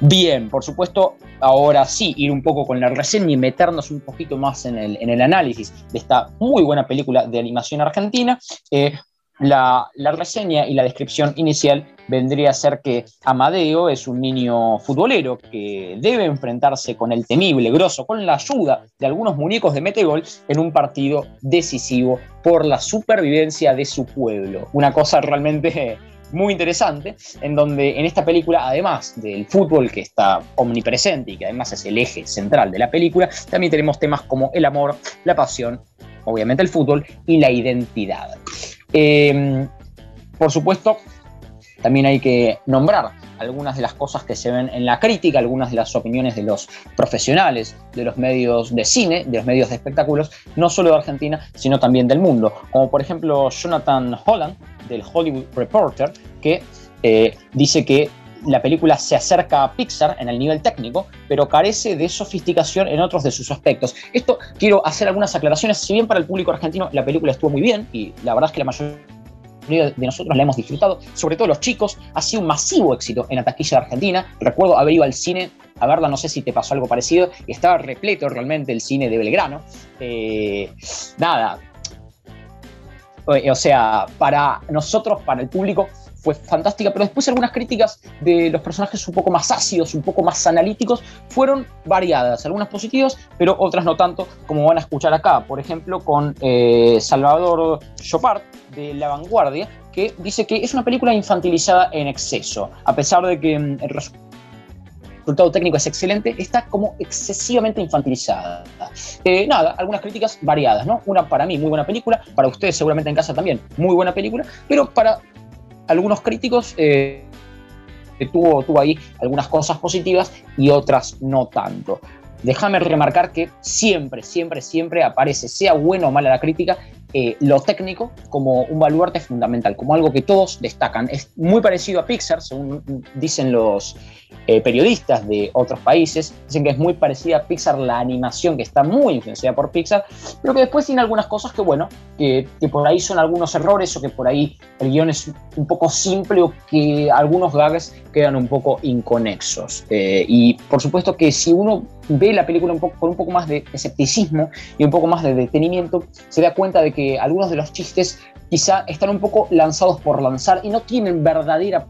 Bien, por supuesto, ahora sí, ir un poco con la reseña y meternos un poquito más en el, análisis de esta muy buena película de animación argentina. Eh, la, reseña y la descripción inicial vendría a ser que Amadeo es un niño futbolero que debe enfrentarse con el temible grosso, con la ayuda de algunos muñecos de Metegol en un partido decisivo por la supervivencia de su pueblo. Una cosa realmente muy interesante, en donde en esta película, además del fútbol que está omnipresente y que además es el eje central de la película, también tenemos temas como el amor, la pasión, obviamente el fútbol y la identidad. Eh, por supuesto, también hay que nombrar algunas de las cosas que se ven en la crítica, algunas de las opiniones de los profesionales de los medios de cine, de los medios de espectáculos, no solo de Argentina, sino también del mundo, como por ejemplo Jonathan Holland, del Hollywood Reporter, que eh, dice que la película se acerca a Pixar en el nivel técnico, pero carece de sofisticación en otros de sus aspectos. Esto quiero hacer algunas aclaraciones. Si bien para el público argentino la película estuvo muy bien, y la verdad es que la mayoría de nosotros la hemos disfrutado, sobre todo los chicos, ha sido un masivo éxito en la taquilla de Argentina. Recuerdo haber ido al cine a verla, no sé si te pasó algo parecido, y estaba repleto realmente el cine de Belgrano. Eh, nada, o sea, para nosotros, para el público, fue fantástica, pero después algunas críticas de los personajes un poco más ácidos, un poco más analíticos, fueron variadas, algunas positivas, pero otras no tanto, como van a escuchar acá, por ejemplo, con eh, Salvador Chopard de La Vanguardia, que dice que es una película infantilizada en exceso, a pesar de que mm, el resultado técnico es excelente, está como excesivamente infantilizada. Eh, nada, algunas críticas variadas, ¿no? Una para mí muy buena película, para ustedes seguramente en casa también muy buena película, pero para algunos críticos eh, tuvo, tuvo ahí algunas cosas positivas y otras no tanto. Déjame remarcar que siempre, siempre, siempre aparece, sea bueno o mala la crítica, eh, lo técnico como un baluarte fundamental, como algo que todos destacan. Es muy parecido a Pixar, según dicen los eh, periodistas de otros países, dicen que es muy parecida a Pixar la animación, que está muy influenciada por Pixar, pero que después tiene algunas cosas que, bueno, que, por ahí son algunos errores o que por ahí el guion es un poco simple o que algunos gags quedan un poco inconexos. Eh, y por supuesto que si uno ve la película con un poco más de escepticismo y un poco más de detenimiento, se da cuenta de que algunos de los chistes quizá están un poco lanzados por lanzar y no tienen verdadera,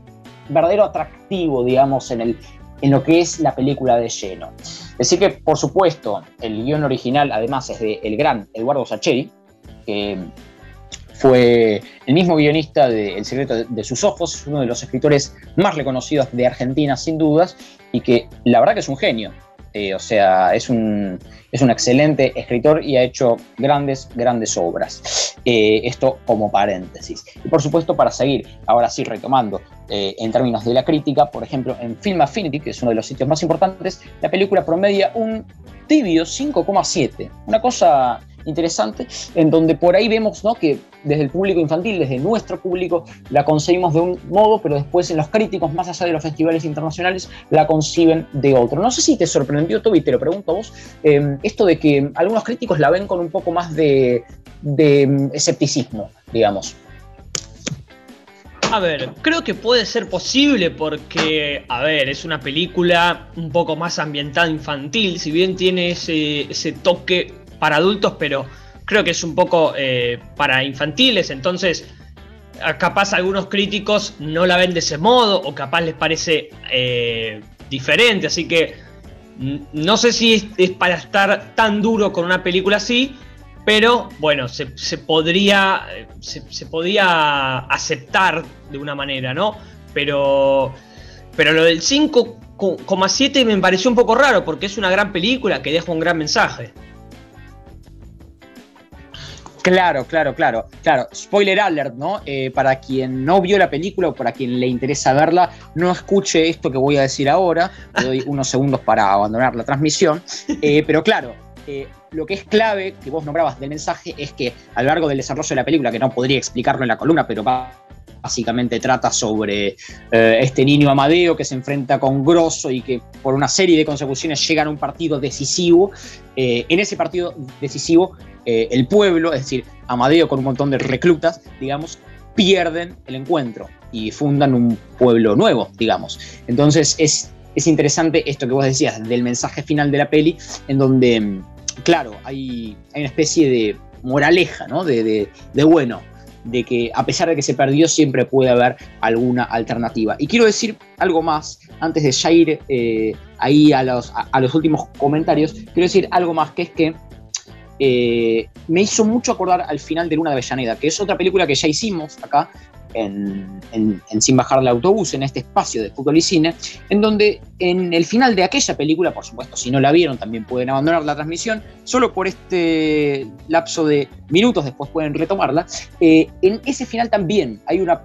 verdadero atractivo, digamos, en, el, en lo que es la película de lleno. Así que, por supuesto, el guion original además es de el gran Eduardo Sacheri, que fue el mismo guionista de El secreto de sus ojos, uno de los escritores más reconocidos de Argentina, sin dudas, y que la verdad que es un genio. Eh, o sea, es un, es un excelente escritor y ha hecho grandes, grandes obras. Eh, esto como paréntesis. Y por supuesto, para seguir, ahora sí retomando, eh, en términos de la crítica, por ejemplo, en Film Affinity, que es uno de los sitios más importantes, la película promedia un tibio 5,7. Una cosa interesante, en donde por ahí vemos ¿no? que desde el público infantil, desde nuestro público, la concebimos de un modo, pero después en los críticos, más allá de los festivales internacionales, la conciben de otro. No sé si te sorprendió, Toby, te lo pregunto a vos, em, esto de que algunos críticos la ven con un poco más de, de em, escepticismo, digamos.
A ver, creo que puede ser posible porque, a ver, es una película un poco más ambientada infantil, si bien tiene ese, ese toque para adultos, pero creo que es un poco eh, para infantiles, entonces capaz algunos críticos no la ven de ese modo o capaz les parece eh, diferente, así que no sé si es, para estar tan duro con una película así, pero bueno, se, podría, se, aceptar de una manera, ¿no? Pero, pero lo del 5,7 me pareció un poco raro porque es una gran película que deja un gran mensaje.
Claro, claro, claro. Claro, spoiler alert, ¿no? Eh, para quien no vio la película o para quien le interesa verla, no escuche esto que voy a decir ahora. Le doy <laughs> unos segundos para abandonar la transmisión. Eh, pero claro, eh, lo que es clave que vos nombrabas del mensaje es que a lo largo del desarrollo de la película, que no podría explicarlo en la columna, pero va básicamente trata sobre este niño Amadeo que se enfrenta con Grosso y que por una serie de consecuciones llega a un partido decisivo. en ese partido decisivo eh, el pueblo, es decir, Amadeo con un montón de reclutas, digamos, pierden el encuentro y fundan un pueblo nuevo, digamos. Entonces es, es interesante esto que vos decías del mensaje final de la peli, en donde, claro, hay, hay una especie de moraleja, ¿no? De, de, bueno, de que a pesar de que se perdió, siempre puede haber alguna alternativa. Y quiero decir algo más, antes de ya ir eh, ahí a los, a, los últimos comentarios, quiero decir algo más, que es que eh, me hizo mucho acordar al final de Luna de Avellaneda, que es otra película que ya hicimos acá, en, Sin Bajar del Autobús, en este espacio de fútbol y cine, en donde en el final de aquella película, por supuesto, si no la vieron también pueden abandonar la transmisión, solo por este lapso de minutos después pueden retomarla, eh, en ese final también hay una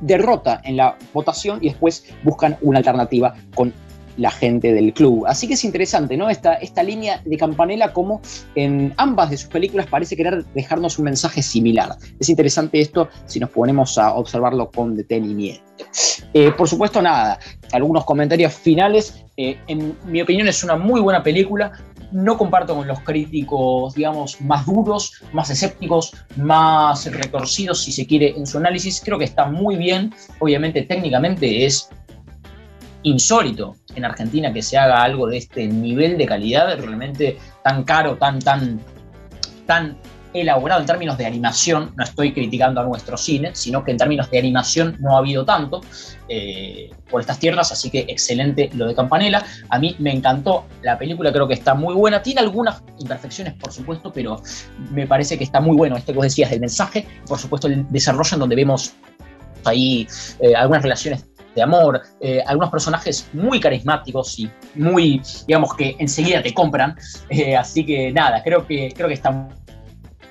derrota en la votación y después buscan una alternativa con la gente del club. Así que es interesante, ¿no? Esta, esta línea de Campanella, como en ambas de sus películas parece querer dejarnos un mensaje similar. Es interesante esto si nos ponemos a observarlo con detenimiento. Eh, por supuesto, nada, algunos comentarios finales. Eh, en mi opinión es una muy buena película. No comparto con los críticos, digamos, más duros, más escépticos, más retorcidos, si se quiere, en su análisis. Creo que está muy bien. Obviamente, técnicamente es insólito en Argentina que se haga algo de este nivel de calidad, realmente tan caro, tan, tan, tan elaborado en términos de animación, no estoy criticando a nuestro cine, sino que en términos de animación no ha habido tanto eh, por estas tierras, así que excelente lo de Campanella. A mí me encantó la película, creo que está muy buena, tiene algunas imperfecciones, por supuesto, pero me parece que está muy bueno esto que vos decías del mensaje, por supuesto el desarrollo en donde vemos ahí eh, algunas relaciones de amor, eh, algunos personajes muy carismáticos y muy, digamos que enseguida te compran. Eh, así que nada, creo que, creo que está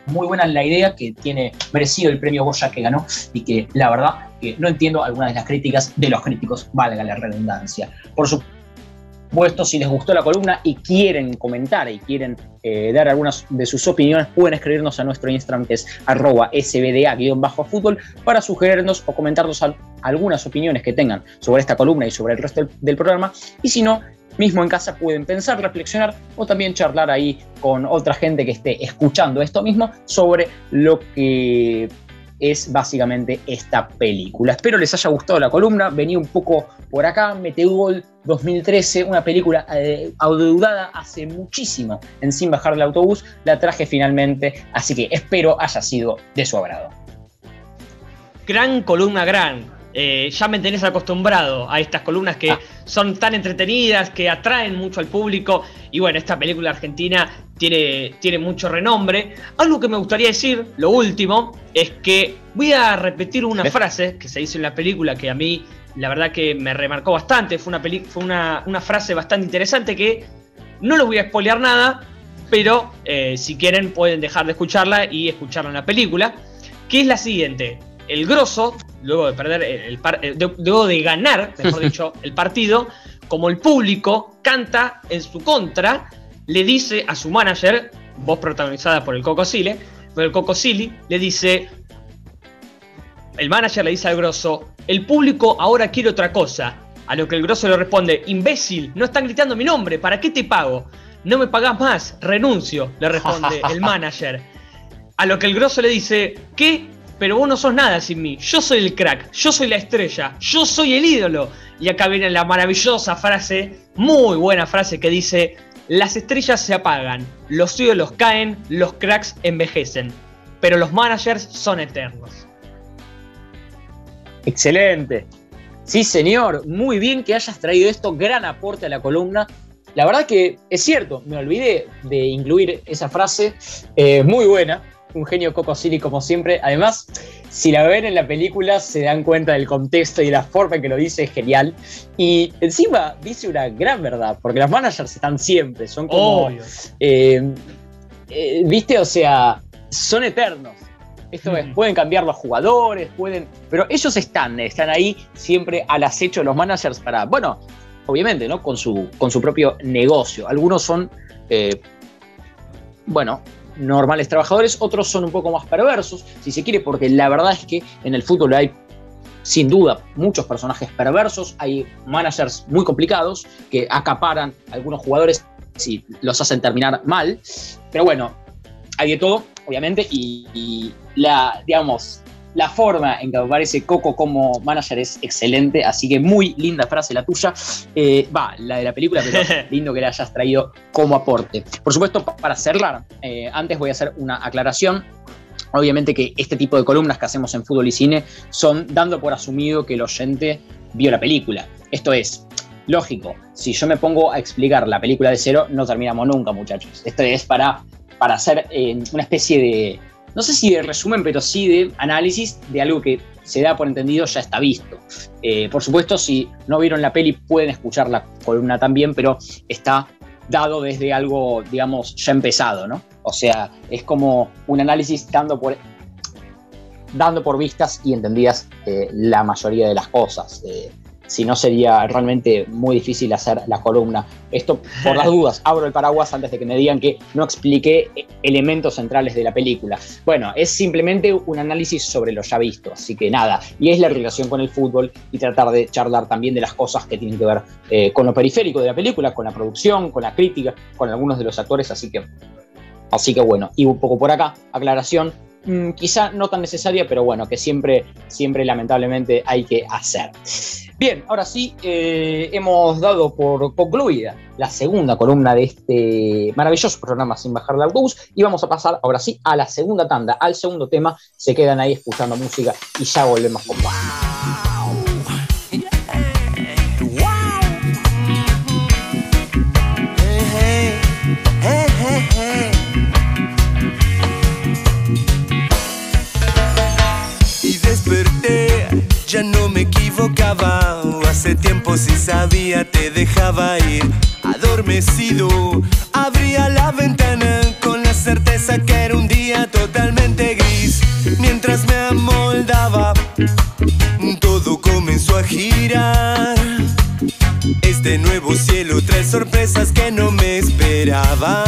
muy buena la idea, que tiene merecido el premio Goya que ganó y que la verdad que no entiendo algunas de las críticas de los críticos, valga la redundancia. Por supuesto puesto, si les gustó la columna y quieren comentar y quieren eh, dar algunas de sus opiniones, pueden escribirnos a nuestro Instagram que es arroba sbda-fútbol para sugerirnos o comentarnos algunas opiniones que tengan sobre esta columna y sobre el resto del, programa. Y si no, mismo en casa pueden pensar, reflexionar o también charlar ahí con otra gente que esté escuchando esto mismo sobre lo que es básicamente esta película. Espero les haya gustado la columna, venía un poco por acá, Meteor 2013, una película eh, aududada hace muchísimo en Sin Bajar del Autobús, la traje finalmente, así que espero haya sido de su agrado.
Gran columna, gran. Eh, ya me tenés acostumbrado a estas columnas que ah. son tan entretenidas, que atraen mucho al público. Y bueno, esta película argentina tiene, tiene mucho renombre. Algo que me gustaría decir, lo último, es que voy a repetir una frase que se dice en la película que a mí la verdad que me remarcó bastante. Fue una, fue una, frase bastante interesante que no les voy a spoilear nada, pero eh, si quieren pueden dejar de escucharla y escucharla en la película, que es la siguiente. El grosso, luego de perder el, el eh, luego de ganar, mejor <laughs> dicho, el partido, como el público canta en su contra, le dice a su manager, voz protagonizada por el Coco Sile, el Coco le dice, el manager le dice al grosso, el público ahora quiere otra cosa. A lo que el grosso le responde, imbécil, no están gritando mi nombre, ¿para qué te pago? No me pagás más, renuncio, le responde el <laughs> manager. A lo que el grosso le dice, ¿qué? Pero vos no sos nada sin mí, yo soy el crack, yo soy la estrella, yo soy el ídolo. Y acá viene la maravillosa frase, muy buena frase que dice, las estrellas se apagan, los ídolos caen, los cracks envejecen, pero los managers son eternos.
Excelente. Sí, señor. Muy bien que hayas traído esto. Gran aporte a la columna. La verdad que es cierto, me olvidé de incluir esa frase. Eh, muy buena. Un genio Coco City como siempre. Además, si la ven en la película se dan cuenta del contexto y la forma en que lo dice es genial. Y encima dice una gran verdad, porque los managers están siempre, son como... Eh, eh, ¿Viste? O sea, son eternos. Esto es, pueden cambiar los jugadores, pueden. Pero ellos están, están ahí siempre al acecho de los managers para. Bueno, obviamente, ¿no? Con su, con su propio negocio. Algunos son. Eh, bueno, normales trabajadores, otros son un poco más perversos, si se quiere, porque la verdad es que en el fútbol hay sin duda muchos personajes perversos, hay managers muy complicados que acaparan algunos jugadores y los hacen terminar mal, pero bueno, hay de todo, obviamente, y, la, digamos, la forma en que aparece Coco como manager es excelente, así que muy linda frase la tuya. Eh, va, la de la película, pero <laughs> lindo que la hayas traído como aporte. Por supuesto, para cerrar, eh, antes voy a hacer una aclaración. obviamente que este tipo de columnas que hacemos en fútbol y cine son dando por asumido que el oyente vio la película. Esto es, lógico, si yo me pongo a explicar la película de cero, no terminamos nunca, muchachos. Esto es para, para hacer eh, una especie de, no sé si de resumen, pero sí de análisis de algo que se da por entendido ya está visto. Eh, por supuesto, si no vieron la peli, pueden escuchar la columna también, pero está dado desde algo, digamos, ya empezado, ¿no? O sea, es como un análisis dando por, dando por vistas y entendidas eh, la mayoría de las cosas. Eh, si no sería realmente muy difícil hacer la columna. Esto, por las <laughs> dudas, abro el paraguas antes de que me digan que no expliqué elementos centrales de la película. Bueno, es simplemente un análisis sobre lo ya visto, así que nada, y es la relación con el fútbol y tratar de charlar también de las cosas que tienen que ver eh, con lo periférico de la película, con la producción, con la crítica, con algunos de los actores, así que... Así que bueno, y un poco por acá, aclaración, mm, quizá no tan necesaria, pero bueno, que siempre, siempre lamentablemente hay que hacer. Bien, ahora sí, eh, hemos dado por concluida la segunda columna de este maravilloso programa Sin Bajar la Autobús y vamos a pasar ahora sí a la segunda tanda, al segundo tema. Se quedan ahí escuchando música y ya volvemos con más.
ya no me equivocaba. Hace tiempo si sabía te dejaba ir. Adormecido, abría la ventana con la certeza que era un día totalmente gris. Mientras me amoldaba, todo comenzó a girar. Este nuevo cielo trae sorpresas que no me esperaba.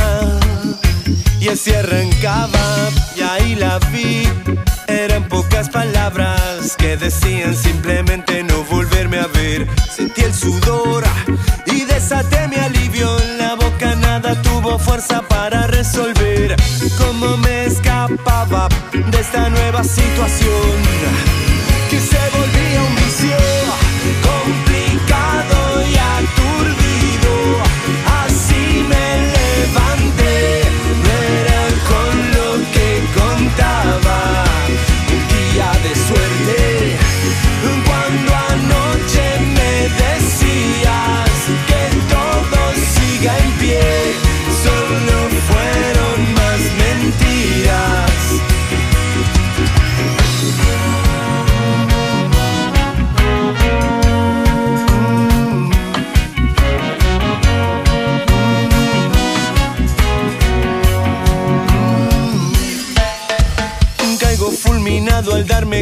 Y así arrancaba, y ahí la vi eran pocas palabras que decían simplemente no volverme a ver. Sentí el sudor y desaté mi alivio. La boca nada tuvo fuerza para resolver cómo me escapaba de esta nueva situación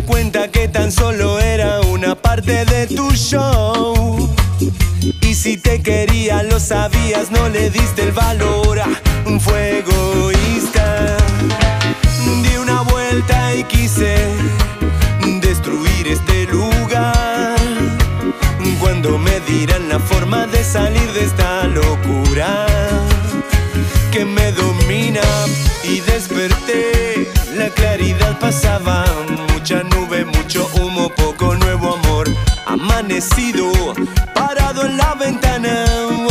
cuenta que tan solo era una parte de tu show. Y si te quería, lo sabías, no le diste el valor. Fue egoísta. Di una vuelta y quise destruir este lugar. Cuando me dirán la forma de salir de esta locura que me domina y desperté. La claridad pasaba, Parado en la ventana,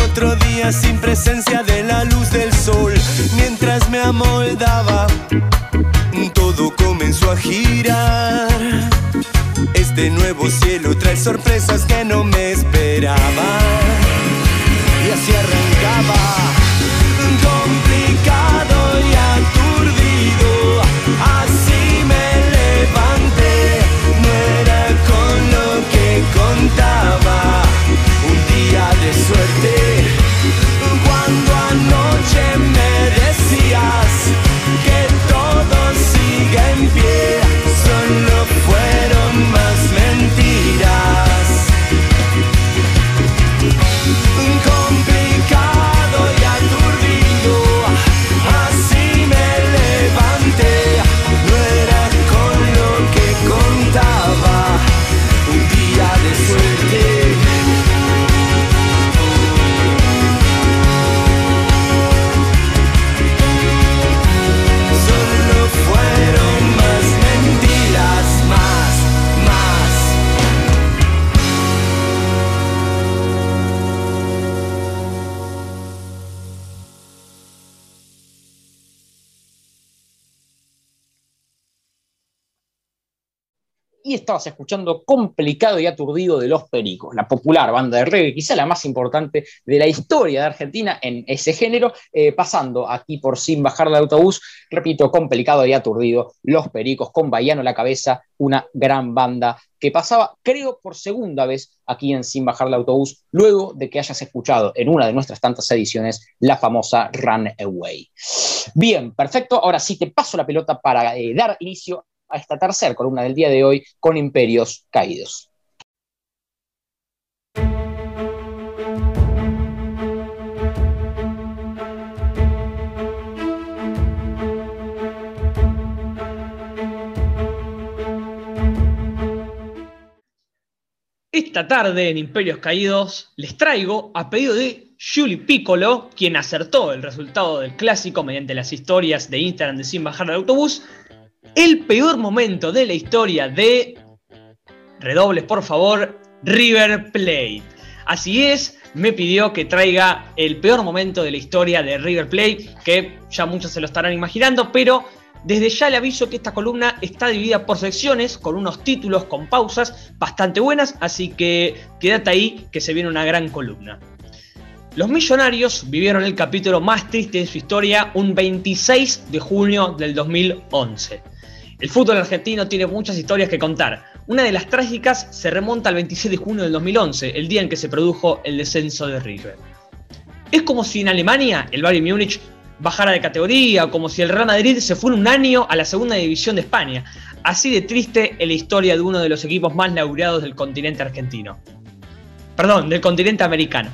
otro día sin presencia de la luz del sol. Mientras me amoldaba, todo comenzó a girar. Este nuevo cielo trae sorpresas que no me esperaba.
Estabas escuchando Complicado y Aturdido de Los Pericos, la popular banda de reggae, quizá la más importante de la historia de Argentina en ese género, eh, pasando aquí por Sin Bajar del Autobús, repito, Complicado y Aturdido, Los Pericos, con Bayano la cabeza, una gran banda que pasaba, creo, por segunda vez aquí en Sin Bajar del Autobús, luego de que hayas escuchado en una de nuestras tantas ediciones la famosa Run Away. Bien, perfecto. Ahora sí te paso la pelota para eh, dar inicio a esta tercera columna del día de hoy con imperios caídos.
Esta tarde en Imperios Caídos les traigo, a pedido de Julie Piccolo, quien acertó el resultado del clásico mediante las historias de Instagram de Sin Bajar del Autobús, el peor momento de la historia de. Redobles, por favor, River Plate. Así es, me pidió que traiga el peor momento de la historia de River Plate, que ya muchos se lo estarán imaginando, pero desde ya le aviso que esta columna está dividida por secciones, con unos títulos, con pausas bastante buenas, así que quédate ahí que se viene una gran columna. Los millonarios vivieron el capítulo más triste de su historia un 26 de junio del 2011. El fútbol argentino tiene muchas historias que contar. Una de las trágicas se remonta al 26 de junio del 2011, el día en que se produjo el descenso de River. Es como si en Alemania el Bayern Múnich bajara de categoría, o como si el Real Madrid se fuera un año a la segunda división de España. Así de triste es la historia de uno de los equipos más laureados del continente argentino. Perdón, del continente americano.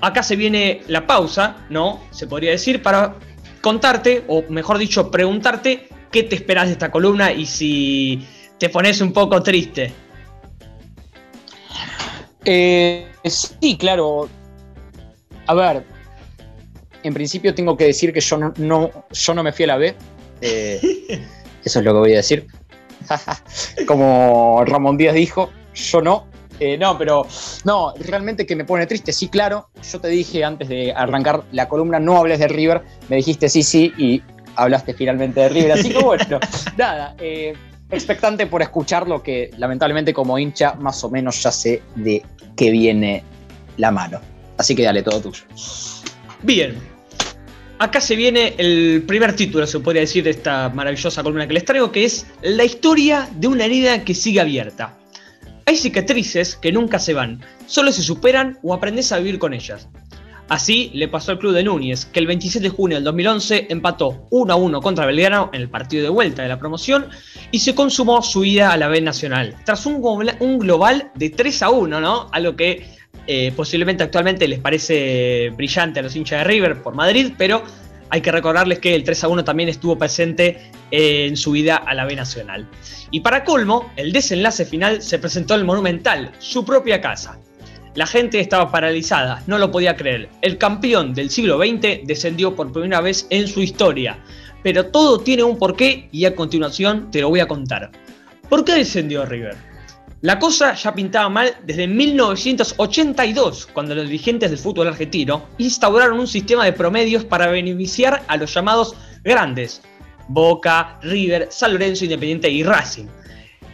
Acá se viene la pausa, ¿no? Se podría decir, para contarte, o mejor dicho, preguntarte qué te esperas de esta columna y si te pones un poco triste.
Eh, sí, claro. A ver, en principio tengo que decir que yo no, yo no me fui a la B. Eh, <laughs> eso es lo que voy a decir. <laughs> Como Ramón Díaz dijo, yo no. Eh, no, pero no, realmente que me pone triste, sí, claro. Yo te dije antes de arrancar la columna, no hables de River, me dijiste sí, sí, y hablaste finalmente de River. Así que <laughs> bueno, nada, eh, expectante por escuchar lo que lamentablemente como hincha más o menos ya sé de qué viene la mano. Así que dale, todo tuyo.
Bien. Acá se viene el primer título, se podría decir, de esta maravillosa columna que les traigo, que es La historia de una herida que sigue abierta. Hay cicatrices que nunca se van, solo se superan o aprendes a vivir con ellas. Así le pasó al club de Núñez, que el 26 de junio del 2011 empató 1 a 1 contra Belgrano en el partido de vuelta de la promoción y se consumó su ida a la B Nacional, tras un, global de 3 a 1, ¿no? Algo que eh, posiblemente actualmente les parece brillante a los hinchas de River por Madrid, pero hay que recordarles que el 3 a 1 también estuvo presente en su ida a la B Nacional. Y para colmo, el desenlace final se presentó en el Monumental, su propia casa. La gente estaba paralizada, no lo podía creer. El campeón del siglo XX descendió por primera vez en su historia. Pero todo tiene un porqué y a continuación te lo voy a contar. ¿Por qué descendió River? La cosa ya pintaba mal desde 1982, cuando los dirigentes del fútbol argentino instauraron un sistema de promedios para beneficiar a los llamados grandes, Boca, River, San Lorenzo, Independiente y Racing.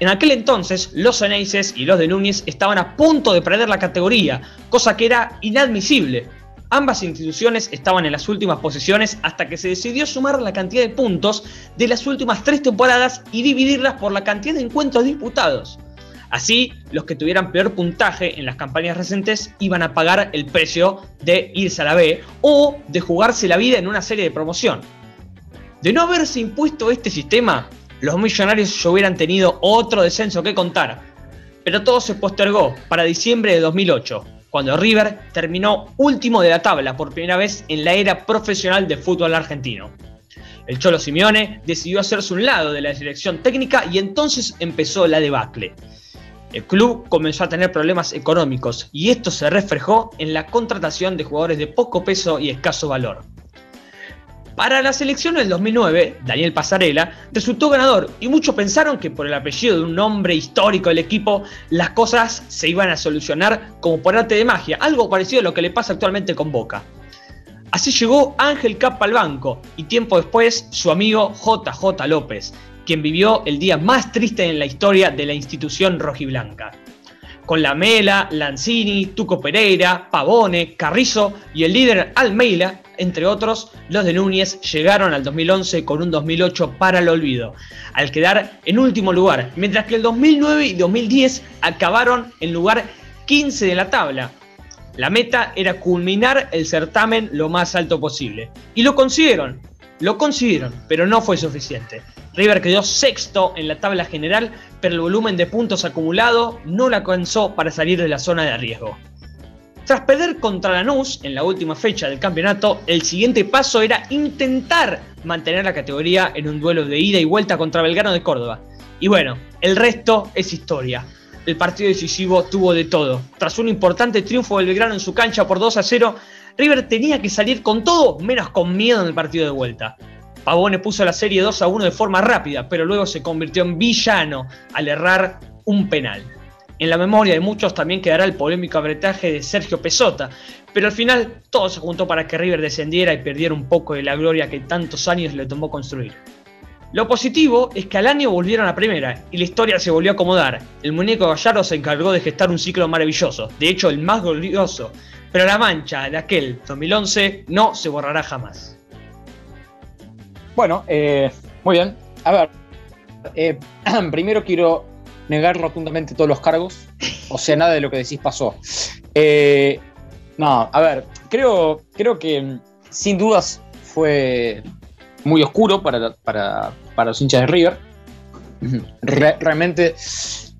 En aquel entonces, los Eneises y los de Núñez estaban a punto de perder la categoría, cosa que era inadmisible. Ambas instituciones estaban en las últimas posiciones hasta que se decidió sumar la cantidad de puntos de las últimas tres temporadas y dividirlas por la cantidad de encuentros disputados. Así, los que tuvieran peor puntaje en las campañas recientes iban a pagar el precio de irse a la B o de jugarse la vida en una serie de promoción. De no haberse impuesto este sistema, los millonarios ya hubieran tenido otro descenso que contar. Pero todo se postergó para diciembre de 2008, cuando River terminó último de la tabla por primera vez en la era profesional de fútbol argentino. El Cholo Simeone decidió hacerse un lado de la dirección técnica y entonces empezó la debacle. El club comenzó a tener problemas económicos y esto se reflejó en la contratación de jugadores de poco peso y escaso valor. Para la selección del 2009, Daniel Pasarela resultó ganador y muchos pensaron que por el apellido de un hombre histórico del equipo las cosas se iban a solucionar como por arte de magia, algo parecido a lo que le pasa actualmente con Boca. Así llegó Ángel Capa al banco y tiempo después su amigo JJ López, quien vivió el día más triste en la historia de la institución rojiblanca. Con la Mela, Lanzini, Tuco Pereira, Pavone, Carrizo y el líder Almeida, entre otros, los de Núñez llegaron al 2011 con un 2008 para el olvido, al quedar en último lugar, mientras que el 2009 y 2010 acabaron en lugar 15 de la tabla. La meta era culminar el certamen lo más alto posible. Y lo consiguieron, lo consiguieron, pero no fue suficiente. River quedó sexto en la tabla general, pero el volumen de puntos acumulado no le alcanzó para salir de la zona de riesgo. Tras perder contra Lanús en la última fecha del campeonato, el siguiente paso era intentar mantener la categoría en un duelo de ida y vuelta contra Belgrano de Córdoba. Y bueno, el resto es historia. El partido decisivo tuvo de todo. Tras un importante triunfo del Belgrano en su cancha por 2 a 0, River tenía que salir con todo menos con miedo en el partido de vuelta. Pavone puso la serie 2 a 1 de forma rápida, pero luego se convirtió en villano al errar un penal. En la memoria de muchos también quedará el polémico abretaje de Sergio Pesota, pero al final todo se juntó para que River descendiera y perdiera un poco de la gloria que tantos años le tomó construir. Lo positivo es que al año volvieron a primera y la historia se volvió a acomodar. El muñeco Gallardo se encargó de gestar un ciclo maravilloso, de hecho el más glorioso, pero la mancha de aquel 2011 no se borrará jamás.
Bueno, eh, muy bien. A ver, eh, <clears throat> primero quiero negar rotundamente todos los cargos, o sea, nada de lo que decís pasó. Eh, no, a ver, creo, creo que sin dudas fue muy oscuro para, para, para los hinchas de River. realmente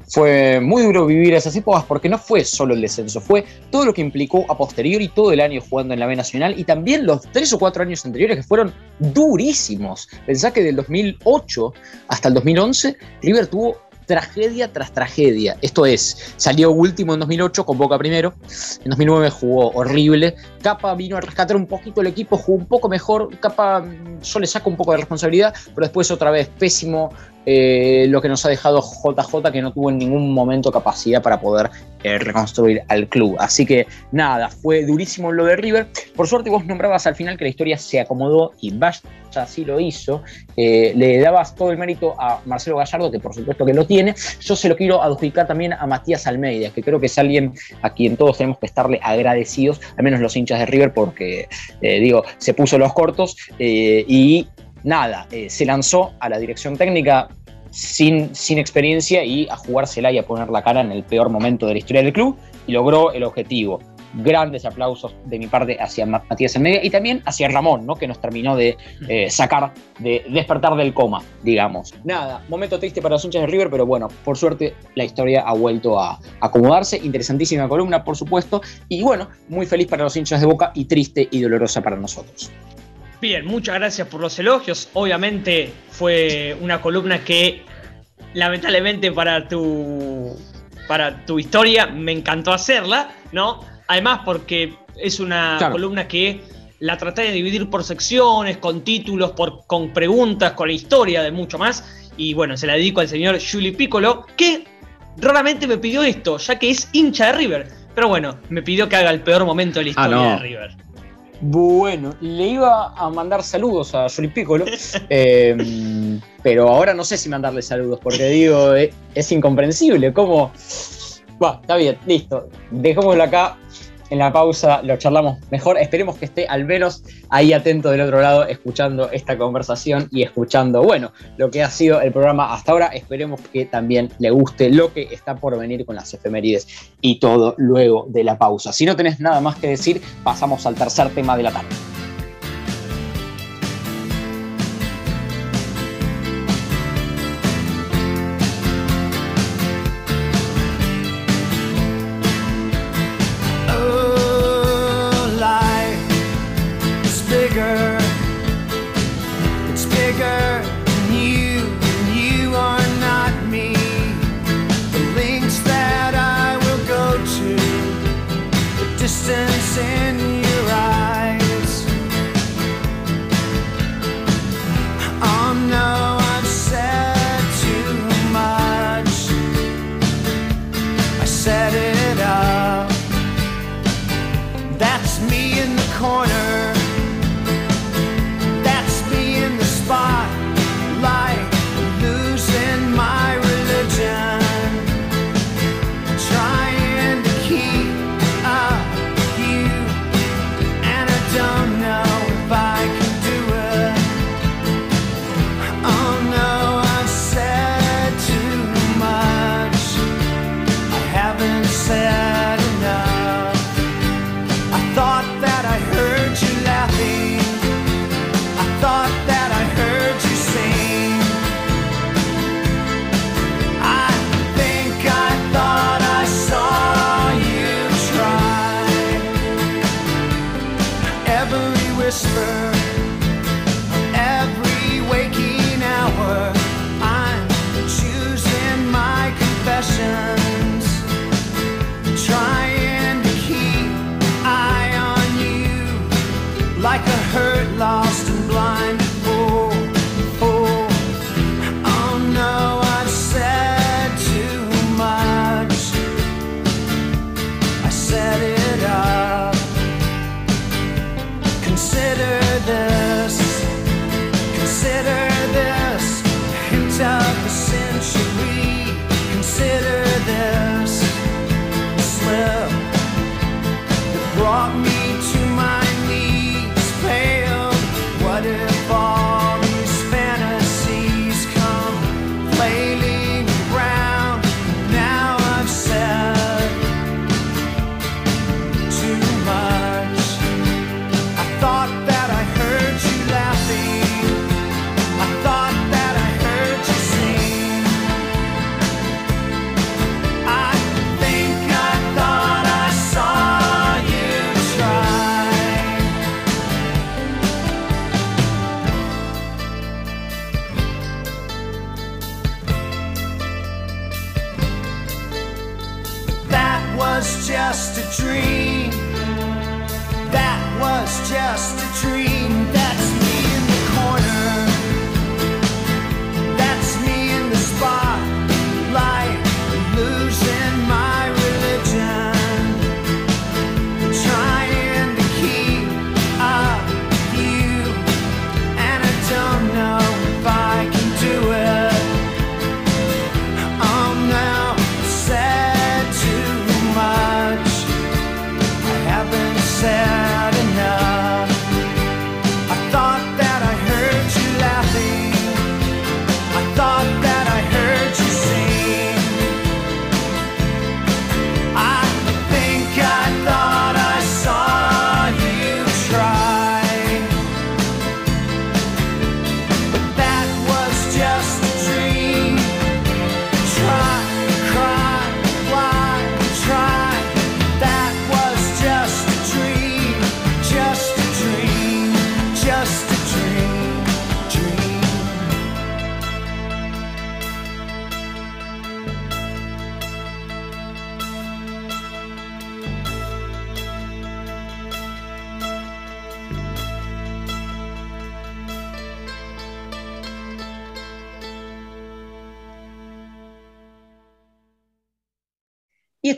fue muy duro vivir esas épocas porque no fue solo el descenso, fue todo lo que implicó a posteriori todo el año jugando en la B Nacional y también los tres o cuatro años anteriores que fueron durísimos. Pensá que del 2008 hasta el 2011 River tuvo tragedia tras tragedia. Esto es, salió último en 2008 con Boca primero, en 2009 jugó horrible, Capa vino a rescatar un poquito el equipo, jugó un poco mejor, Capa mm, yo le saco un poco de responsabilidad, pero después otra vez pésimo, eh, lo que nos ha dejado JJ, que no tuvo en ningún momento capacidad para poder eh, reconstruir al club. Así que nada, fue durísimo lo de River. Por suerte vos nombrabas al final que la historia se acomodó y vaya, así lo hizo. Eh, le dabas todo el mérito a Marcelo Gallardo, que por supuesto que lo tiene. Yo se lo quiero adjudicar también a Matías Almeida, que creo que es alguien a quien todos tenemos que estarle agradecidos, al menos los hinchas de River, porque digo, se puso los cortos y nada, eh, se lanzó a la dirección técnica sin, sin experiencia y a jugársela y a poner la cara en el peor momento de la historia del club y logró el objetivo. Grandes aplausos de mi parte hacia Matías Enmedia y también hacia Ramón, ¿no? que nos terminó de eh, sacar, de despertar del coma, digamos. Nada, momento triste para los hinchas de River, pero bueno, por suerte la historia ha vuelto a acomodarse. Interesantísima columna, por supuesto. Y bueno, muy feliz para los hinchas de Boca y triste y dolorosa para nosotros.
Bien, muchas gracias por los elogios. Obviamente fue una columna que lamentablemente para tu para tu historia me encantó hacerla, ¿no? Además porque es una columna que la traté de dividir por secciones, con títulos, por, con preguntas, con la historia de mucho más. Y bueno, se la dedico al señor Juli Piccolo, que raramente me pidió esto, ya que es hincha de River. Pero bueno, me pidió que haga el peor momento de la ah, historia de River.
Bueno, le iba a mandar saludos a Juli Piccolo, <laughs> em, pero ahora no sé si mandarle saludos, porque digo, eh, es, incomprensible. ¿Cómo? Va, está bien, listo. Dejémoslo acá en la pausa lo charlamos mejor. Esperemos que esté al menos ahí atento del otro lado, escuchando esta conversación y escuchando, bueno, lo que ha sido el programa hasta ahora. Esperemos que también le guste lo que está por venir con las efemérides y todo luego de la pausa. Si no tenés nada más que decir, pasamos al tercer tema de la tarde.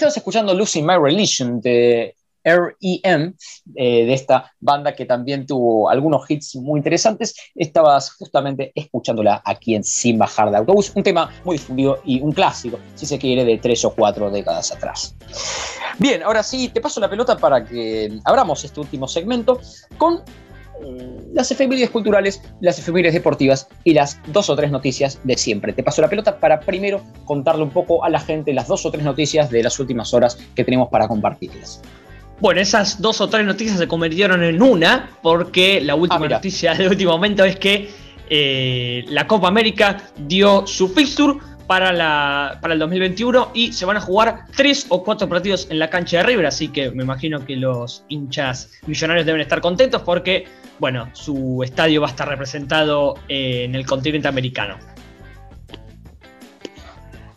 Estabas escuchando Losing My Religion de R.E.M., eh, de esta banda que también tuvo algunos hits muy interesantes. Estabas justamente escuchándola aquí en Sin Bajar de Autobús, un tema muy difundido y un clásico, si se quiere, de tres o cuatro décadas atrás. Bien, ahora sí, te paso la pelota para que abramos este último segmento con las efemérides culturales, las efemérides deportivas y las dos o tres noticias de siempre. Te paso la pelota para primero contarle un poco a la gente las dos o tres noticias de las últimas horas que tenemos para compartirles.
Bueno, esas dos o tres noticias se convirtieron en una, porque la última
mira.
noticia del último momento es que eh, la Copa América dio su fixture para, la, para el 2021 y se van a jugar tres o cuatro partidos en la cancha de River, así que me imagino que los hinchas millonarios deben estar contentos porque, bueno, su estadio va a estar representado eh, en el continente americano.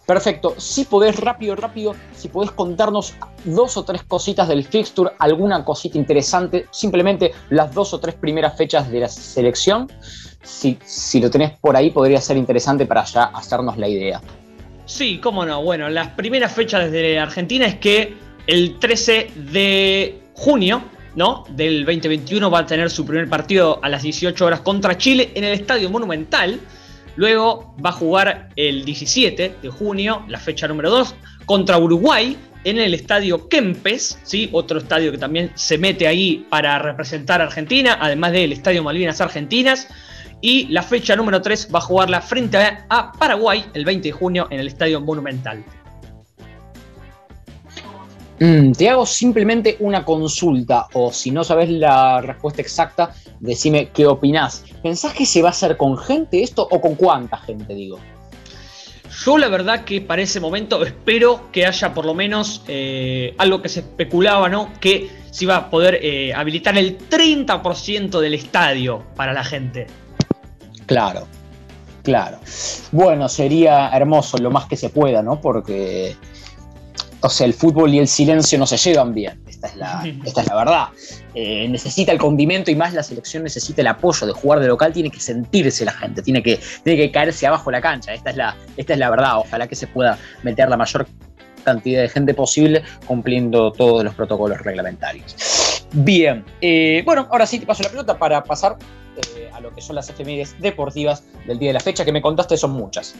Perfecto. Si podés, rápido, rápido, si podés contarnos dos o tres cositas del fixture, alguna cosita interesante, simplemente las dos o tres primeras fechas de la selección. Si, si lo tenés por ahí, podría ser interesante para ya hacernos la idea.
Sí, cómo no. Bueno, las primeras fechas desde Argentina es que el 13 de junio, ¿no? Del 2021 va a tener su primer partido a las 18 horas contra Chile en el Estadio Monumental. Luego va a jugar el 17 de junio, la fecha número 2, contra Uruguay en el estadio Kempes, ¿sí? otro estadio que también se mete ahí para representar a Argentina, además del Estadio Malvinas Argentinas. Y la fecha número 3 va a jugarla frente a, Paraguay el 20 de junio en el Estadio Monumental.
Mm, te hago simplemente una consulta, o si no sabes la respuesta exacta, decime qué opinás. ¿Pensás que se va a hacer con gente esto o con cuánta gente, digo?
Yo la verdad que para ese momento espero que haya por lo menos eh, algo que se especulaba, ¿no? Que se iba a poder eh, habilitar el 30% del estadio para la gente.
Claro, claro. Bueno, sería hermoso lo más que se pueda, ¿no? Porque, o sea, el fútbol y el silencio no se llevan bien. Esta es la, <laughs> esta es la verdad. Eh, necesita el condimento y más la selección necesita el apoyo de jugar de local. Tiene que sentirse la gente, tiene que, tiene que caerse abajo la cancha. Esta es la, esta es la verdad. Ojalá que se pueda meter la mayor cantidad de gente posible cumpliendo todos los protocolos reglamentarios. Bien, eh, bueno, ahora sí te paso la pelota para pasar eh, a lo que son las efemérides deportivas del día de la fecha, que me contaste son muchas.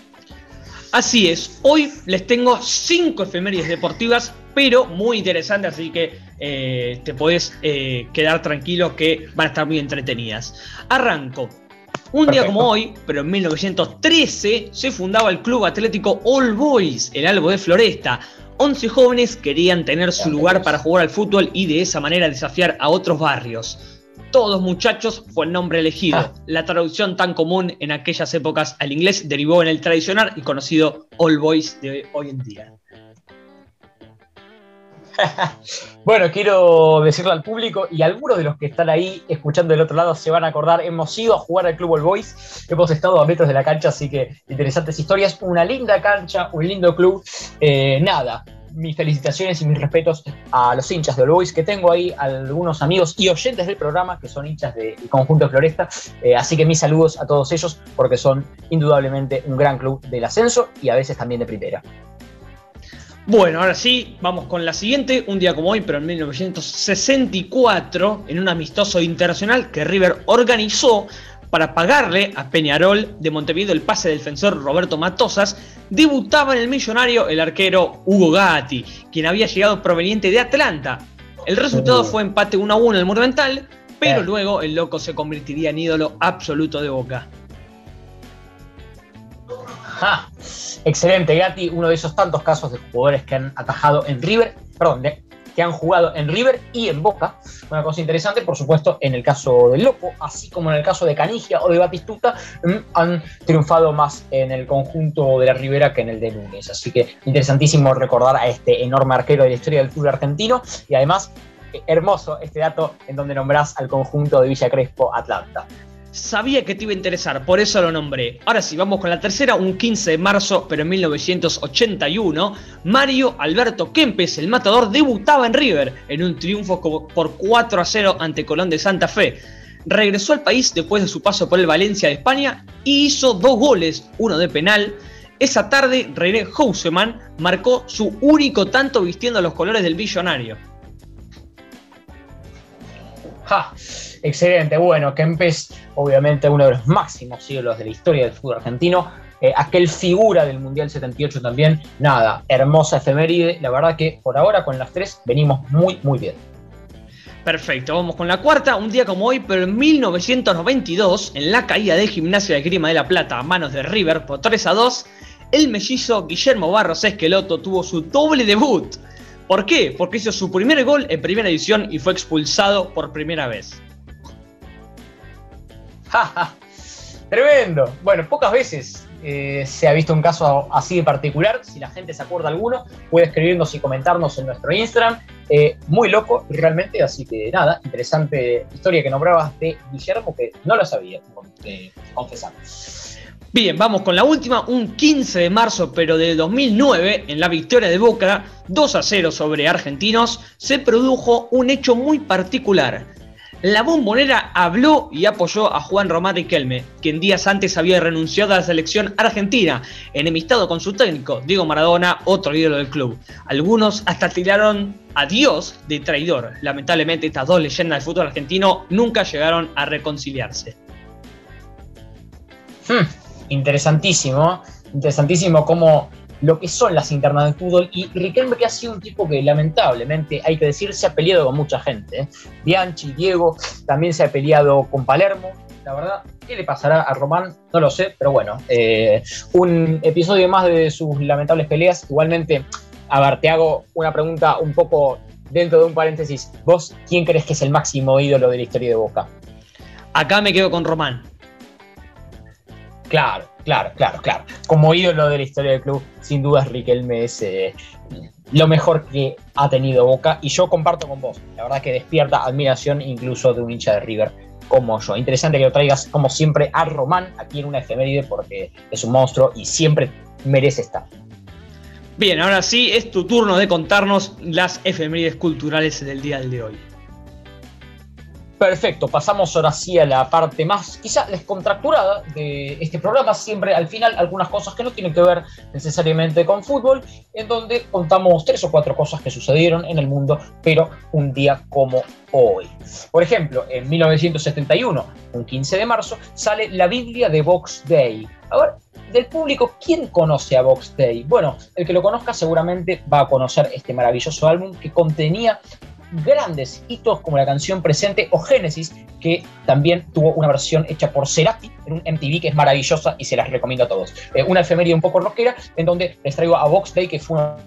Así es, hoy les tengo cinco efemérides deportivas, pero muy interesantes, así que eh, te podés quedar tranquilo que van a estar muy entretenidas. Arranco. Un día como hoy, pero en 1913, se fundaba el Club Atlético All Boys, el Albo de Floresta. 11 jóvenes querían tener su lugar para jugar al fútbol y de esa manera desafiar a otros barrios. Todos muchachos fue el nombre elegido. Ah. La traducción tan común en aquellas épocas al inglés derivó en el tradicional y conocido All Boys de hoy en día. <laughs>
bueno, quiero decirle al público y algunos de los que están ahí escuchando del otro lado se van a acordar, hemos ido a jugar al Club All Boys, hemos estado a metros de la cancha, así que interesantes historias, una linda cancha, un lindo club, eh, nada. Mis felicitaciones y mis respetos a los hinchas de All Boys, que tengo ahí algunos amigos y oyentes del programa que son hinchas del conjunto de Floresta. Eh, así que mis saludos a todos ellos porque son indudablemente un gran club del ascenso y a veces también de primera.
Bueno, ahora sí, vamos con la siguiente. Un día como hoy, pero en 1964, en un amistoso internacional que River organizó para pagarle a Peñarol de Montevideo el pase del defensor Roberto Matosas, debutaba en el millonario el arquero Hugo Gatti, quien había llegado proveniente de Atlanta. El resultado fue empate 1 a 1 en el Monumental, pero luego el loco se convertiría en ídolo absoluto de Boca.
Excelente, Gatti, uno de esos tantos casos de jugadores que han atajado en River, perdón, que han jugado en River y en Boca. Una cosa interesante, por supuesto, en el caso del Loco, así como en el caso de Canigia o de Batistuta, mm, han triunfado más en el conjunto de la Ribera que en el de Núñez. Así que interesantísimo recordar a este enorme arquero de la historia del fútbol argentino y además hermoso este dato en donde nombrás al conjunto de Villa Crespo Atlanta.
Sabía que te iba a interesar, por eso lo nombré. Ahora sí, vamos con la tercera, un 15 de marzo, pero en 1981, Mario Alberto Kempes, el matador, debutaba en River en un triunfo por 4 a 0 ante Colón de Santa Fe. Regresó al país después de su paso por el Valencia de España y hizo dos goles, uno de penal. Esa tarde, René Houseman marcó su único tanto vistiendo los colores del billonario.
¡Ja! Excelente, bueno, Kempes, obviamente uno de los máximos ídolos de la historia del fútbol argentino, eh, aquel figura del Mundial 78 también, nada, hermosa efeméride, la verdad que por ahora con las tres venimos muy, muy bien.
Perfecto, vamos con la cuarta, un día como hoy, pero en 1992, en la caída de Gimnasia de Grima de la Plata a manos de River por 3 a 2, el mellizo Guillermo Barros Esqueloto tuvo su doble debut. ¿Por qué? Porque hizo su primer gol en primera edición y fue expulsado por primera vez. <laughs>
Tremendo. Bueno, pocas veces eh, se ha visto un caso así de particular. Si la gente se acuerda alguno, puede escribirnos y comentarnos en nuestro Instagram. Eh, muy loco, realmente. Así que nada, interesante historia que nombrabas de Guillermo, que no lo sabía, eh,
Bien, vamos con la última. Un 15 de marzo, pero de 2009, en la victoria de Boca, 2 a 0 sobre Argentinos, se produjo un hecho muy particular la bombonera habló y apoyó a Juan Román Riquelme, quien días antes había renunciado a la selección argentina, enemistado con su técnico, Diego Maradona, otro ídolo del club. Algunos hasta tiraron a Dios de traidor. Lamentablemente estas dos leyendas del fútbol argentino nunca llegaron a reconciliarse.
Hmm, interesantísimo, interesantísimo cómo lo que son las internas de fútbol. Y Riquelme, que ha sido un tipo que lamentablemente, hay que decir, se ha peleado con mucha gente. ¿eh? Bianchi, Diego, también se ha peleado con Palermo. La verdad, ¿qué le pasará a Román? No lo sé, pero bueno, eh, un episodio más de sus lamentables peleas. Igualmente, a ver, te hago una pregunta un poco dentro de un paréntesis. ¿Vos quién crees que es el máximo ídolo de la historia de Boca?
Acá me quedo con Román.
Claro, claro, claro, claro. Como ídolo de la historia del club, sin duda Riquelme es eh, lo mejor que ha tenido Boca y yo comparto con vos. La verdad que despierta admiración incluso de un hincha de River como yo. Interesante que lo traigas como siempre a Román aquí en una efeméride porque es un monstruo y siempre merece estar.
Bien, ahora sí es tu turno de contarnos las efemérides culturales del día de hoy.
Perfecto, pasamos ahora sí a la parte más quizá descontracturada de este programa. Siempre al final algunas cosas que no tienen que ver necesariamente con fútbol, en donde contamos tres o cuatro cosas que sucedieron en el mundo, pero un día como hoy. Por ejemplo, en 1971, un 15 de marzo, sale la Biblia de Box Day. A ver, del público, ¿quién conoce a Box Day? Bueno, el que lo conozca seguramente va a conocer este maravilloso álbum que contenía grandes hitos como la canción Presente o Génesis, que también tuvo una versión hecha por Cerati en un MTV que es maravillosa y se las recomiendo a todos. Eh, una efeméride un poco rockera, en donde les traigo a Vox Day, que fue una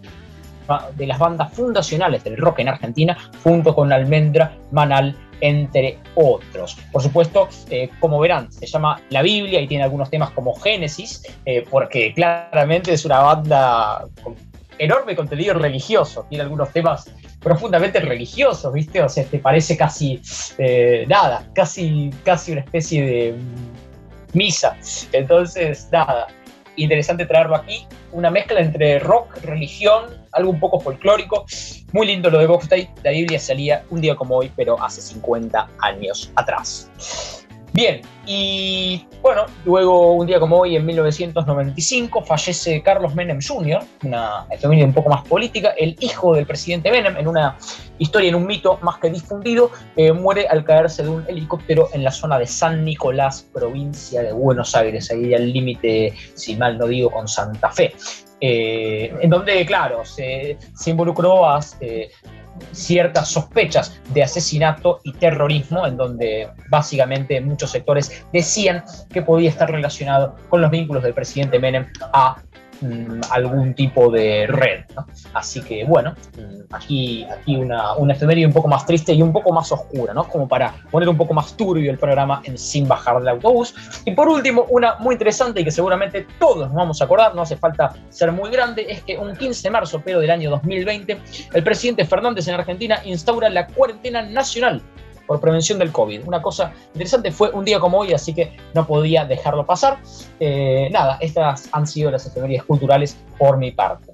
de las bandas fundacionales del rock en Argentina, junto con Almendra, Manal, entre otros. Por supuesto, eh, como verán, se llama La Biblia y tiene algunos temas como Génesis, eh, porque claramente es una banda con enorme contenido religioso, tiene algunos temas profundamente religiosos, ¿viste? O sea, te parece casi eh, nada, casi, casi una especie de mm, misa. Entonces, nada, interesante traerlo aquí. Una mezcla entre rock, religión, algo un poco folclórico. Muy lindo lo de Box Day. La Biblia salía un día como hoy, pero hace 50 años atrás. Bien, y bueno, luego un día como hoy, en 1995, fallece Carlos Menem Jr., una familia un poco más política, el hijo del presidente Menem, en una historia, en un mito más que difundido, eh, muere al caerse de un helicóptero en la zona de San Nicolás, provincia de Buenos Aires, ahí al límite, si mal no digo, con Santa Fe. Eh, en donde, claro, se, involucró a eh, ciertas sospechas de asesinato y terrorismo, en donde básicamente muchos sectores decían que podía estar relacionado con los vínculos del presidente Menem a Mm, algún tipo de red. Así que bueno, mm, aquí, aquí una, una efeméride un poco más triste y un poco más oscura, ¿no? Como para poner un poco más turbio el programa en Sin Bajar del Autobús. Y por último, una muy interesante y que seguramente todos nos vamos a acordar, no hace falta ser muy grande, es que un 15 de marzo, pero del año 2020, el presidente Fernández en Argentina instaura la cuarentena nacional por prevención del COVID. Una cosa interesante fue un día como hoy, así que no podía dejarlo pasar. Eh, nada, estas han sido las efemérides culturales por mi parte.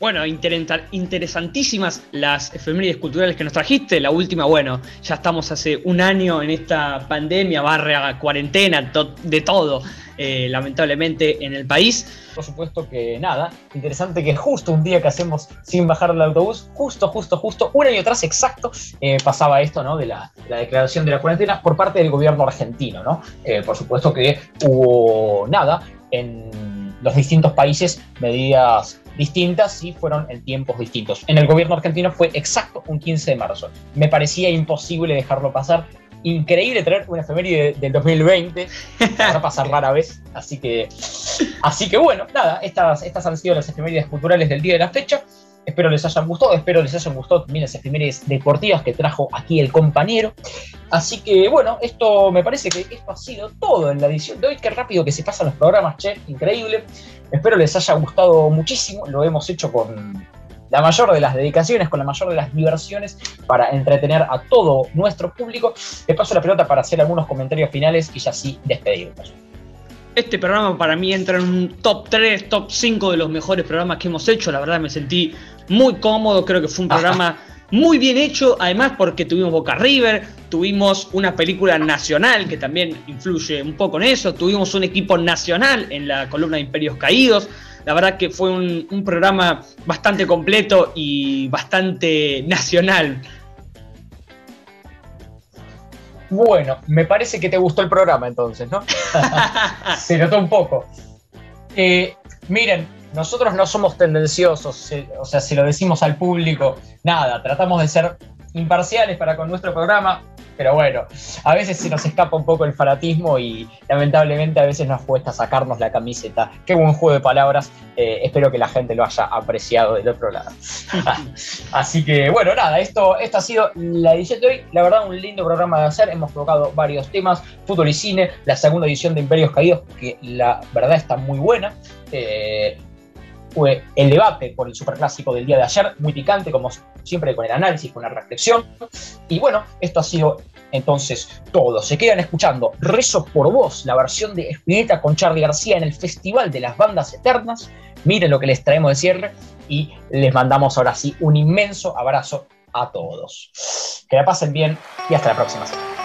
Bueno, interesantísimas las efemérides culturales que nos trajiste. La última, bueno, ya estamos hace un año en esta pandemia, barra cuarentena, de todo, eh, lamentablemente, en el país.
Por supuesto que nada, interesante que justo un día que hacemos sin bajar del autobús, justo, justo, justo, un año atrás exacto, eh, pasaba esto, ¿no? De la, declaración de la cuarentena por parte del gobierno argentino, ¿no? Eh, por supuesto que hubo nada en los distintos países medidas distintas y fueron en tiempos distintos. En el gobierno argentino fue exacto un 15 de marzo. Me parecía imposible dejarlo pasar. Increíble traer una efeméride del 2020. Va a pasar <laughs> rara vez. Así que, así que bueno, nada, estas, estas han sido las efemérides culturales del día de la fecha. Espero les hayan gustado, espero les hayan gustado también las efemérides deportivas que trajo aquí el compañero. Así que bueno, esto me parece que esto ha sido todo en la edición de hoy. Qué rápido que se pasan los programas, che, increíble. Espero les haya gustado muchísimo. Lo hemos hecho con la mayor de las dedicaciones, con la mayor de las diversiones para entretener a todo nuestro público. Les paso la pelota para hacer algunos comentarios finales y ya sí despedirnos.
Este programa para mí entra en un top 3, top 5 de los mejores programas que hemos hecho. La verdad me sentí muy cómodo, creo que fue un <laughs> programa muy bien hecho, además porque tuvimos Boca River, tuvimos una película nacional que también influye un poco en eso, tuvimos un equipo nacional en la columna de Imperios Caídos. La verdad que fue un, un programa bastante completo y bastante nacional.
Bueno, me parece que te gustó el programa entonces, ¿no? <laughs> Se notó un poco. Eh, miren, nosotros no somos tendenciosos, o sea, si lo decimos al público, nada, tratamos de ser imparciales para con nuestro programa, pero bueno, a veces se nos escapa un poco el fanatismo y lamentablemente a veces nos cuesta sacarnos la camiseta. Qué buen juego de palabras, eh, espero que la gente lo haya apreciado del otro lado. <laughs> Así que bueno, nada, esto, esto ha sido la edición de hoy, la verdad un lindo programa de hacer, hemos tocado varios temas, fútbol y cine, la segunda edición de Imperios Caídos, que la verdad está muy buena. Eh, fue el debate por el superclásico del día de ayer, muy picante, como siempre, con el análisis, con la reflexión. Y bueno, esto ha sido entonces todo. Se quedan escuchando Rezo por Vos, la versión de Espineta con Charlie García en el Festival de las Bandas Eternas. Miren lo que les traemos de cierre y les mandamos ahora sí un inmenso abrazo a todos. Que la pasen bien y hasta la próxima semana.